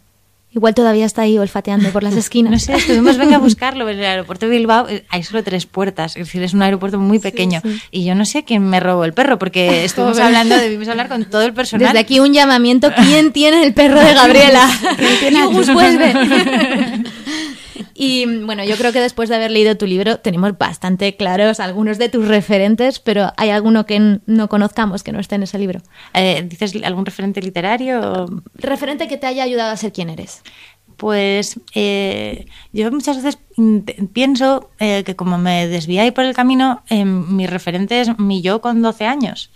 Igual todavía está ahí olfateando por las esquinas. No sé, estuvimos venga a buscarlo en el aeropuerto de Bilbao. Hay solo tres puertas, es decir, es un aeropuerto muy pequeño. Sí, sí. Y yo no sé quién me robó el perro, porque estuvimos hablando, debimos hablar con todo el personal. Desde aquí un llamamiento: ¿quién tiene el perro de Gabriela? ¿Quién tiene Yugus, pues ven. Y bueno, yo creo que después de haber leído tu libro tenemos bastante claros algunos de tus referentes, pero ¿hay alguno que no conozcamos que no esté en ese libro? Eh, ¿Dices algún referente literario? O... Referente que te haya ayudado a ser quien eres. Pues eh, yo muchas veces pienso eh, que como me desvié ahí por el camino, eh, mi referente es mi yo con 12 años.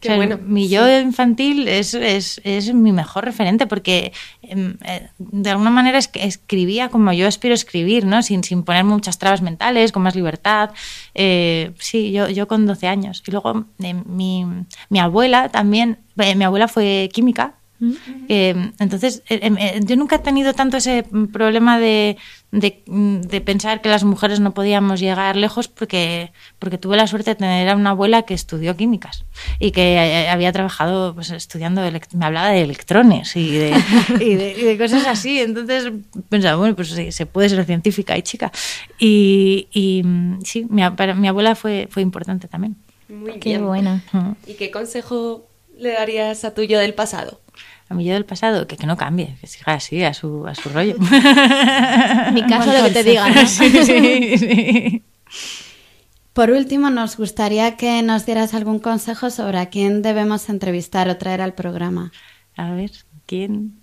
Qué o sea, bueno. Mi yo sí. infantil es, es, es, mi mejor referente porque eh, de alguna manera es escribía como yo aspiro a escribir, ¿no? sin, sin poner muchas trabas mentales, con más libertad. Eh, sí, yo, yo con 12 años. Y luego eh, mi, mi abuela también, mi abuela fue química. Uh -huh. eh, entonces, eh, yo nunca he tenido tanto ese problema de, de, de, pensar que las mujeres no podíamos llegar lejos porque, porque tuve la suerte de tener a una abuela que estudió químicas y que eh, había trabajado pues, estudiando, me hablaba de electrones y de, y, de, y de, cosas así. Entonces pensaba, bueno, pues sí, se puede ser científica y chica. Y, y sí, mi, para, mi abuela fue, fue importante también. Muy Qué bien. buena. ¿Y qué consejo le darías a tu yo del pasado? A mi yo del pasado, que, que no cambie, que siga así, a su, a su rollo. Mi caso, lo que te digan. ¿no? sí, sí, sí. Por último, nos gustaría que nos dieras algún consejo sobre a quién debemos entrevistar o traer al programa. A ver, ¿quién?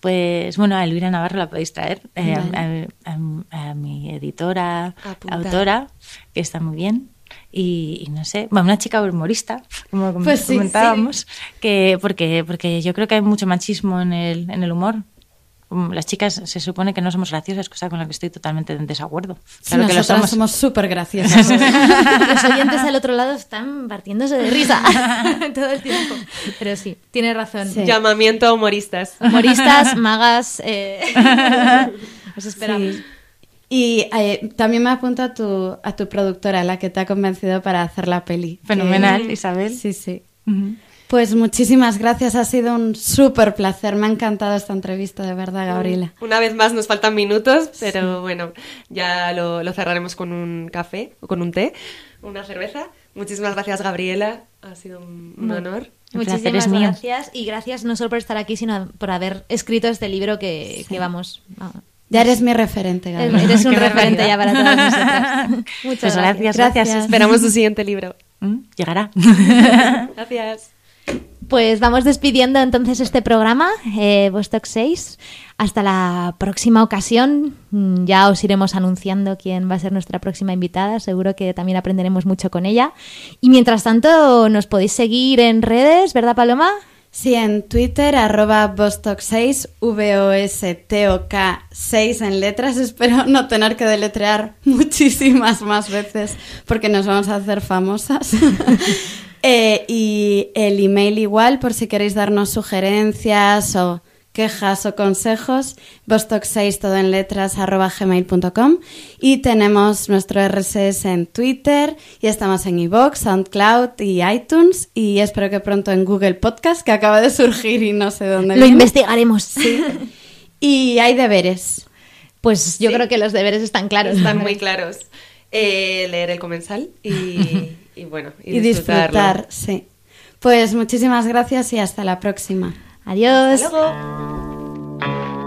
Pues bueno, a Elvira Navarro la podéis traer, eh, vale. a, a, a, mi editora, Apunta. autora, que está muy bien. Y, y, no sé, bueno, una chica humorista, como pues comentábamos, sí. que porque, porque yo creo que hay mucho machismo en el, en el humor. Las chicas se supone que no somos graciosas, cosa con la que estoy totalmente en desacuerdo. Claro sí, que lo somos. somos súper graciosas. Los oyentes al otro lado están partiéndose de risa todo el tiempo. Pero sí, tiene razón. Sí. Llamamiento a humoristas. Humoristas, magas. Eh... Os esperamos. Y eh, también me apunto a tu, a tu productora, la que te ha convencido para hacer la peli. Fenomenal, que... Isabel. Sí, sí. Uh -huh. Pues muchísimas gracias, ha sido un súper placer. Me ha encantado esta entrevista, de verdad, Gabriela. Una vez más nos faltan minutos, pero sí. bueno, ya lo, lo, cerraremos con un café o con un té, una cerveza. Muchísimas gracias, Gabriela. Ha sido un, un honor. Muchísimas gracias y gracias no solo por estar aquí, sino por haber escrito este libro que, sí. que vamos, vamos ya eres mi referente, Gabriela. Eres un referente ya para todas nosotras. Muchas pues gracias. gracias. gracias. Esperamos tu siguiente libro. ¿Mm? Llegará. gracias. Pues vamos despidiendo entonces este programa, eh, Vostok 6. Hasta la próxima ocasión. Mm, Ya os iremos anunciando quién va a ser nuestra próxima invitada. Seguro que también aprenderemos mucho con ella. Y mientras tanto, nos podéis seguir en redes, ¿verdad, Paloma? Sí, en Twitter, arroba Vostok6, V-O-S-T-O-K 6 en letras. Espero no tener que deletrear muchísimas más veces porque nos vamos a hacer famosas. Eh, y el email igual, por si queréis darnos sugerencias o quejas o consejos, vostok6 todo en letras arroba gmail.com y tenemos nuestro RSS en Twitter y estamos en iVoox, SoundCloud y iTunes y espero que pronto en Google Podcast que acaba de surgir y no sé dónde Lo viene. investigaremos. Y hay deberes. Pues yo Sí. creo que los deberes están claros. Están muy claros. Eh, leer el comensal y, y bueno, y, Y disfrutar, sí. Pues muchísimas gracias y hasta la próxima. Adiós. Hasta luego.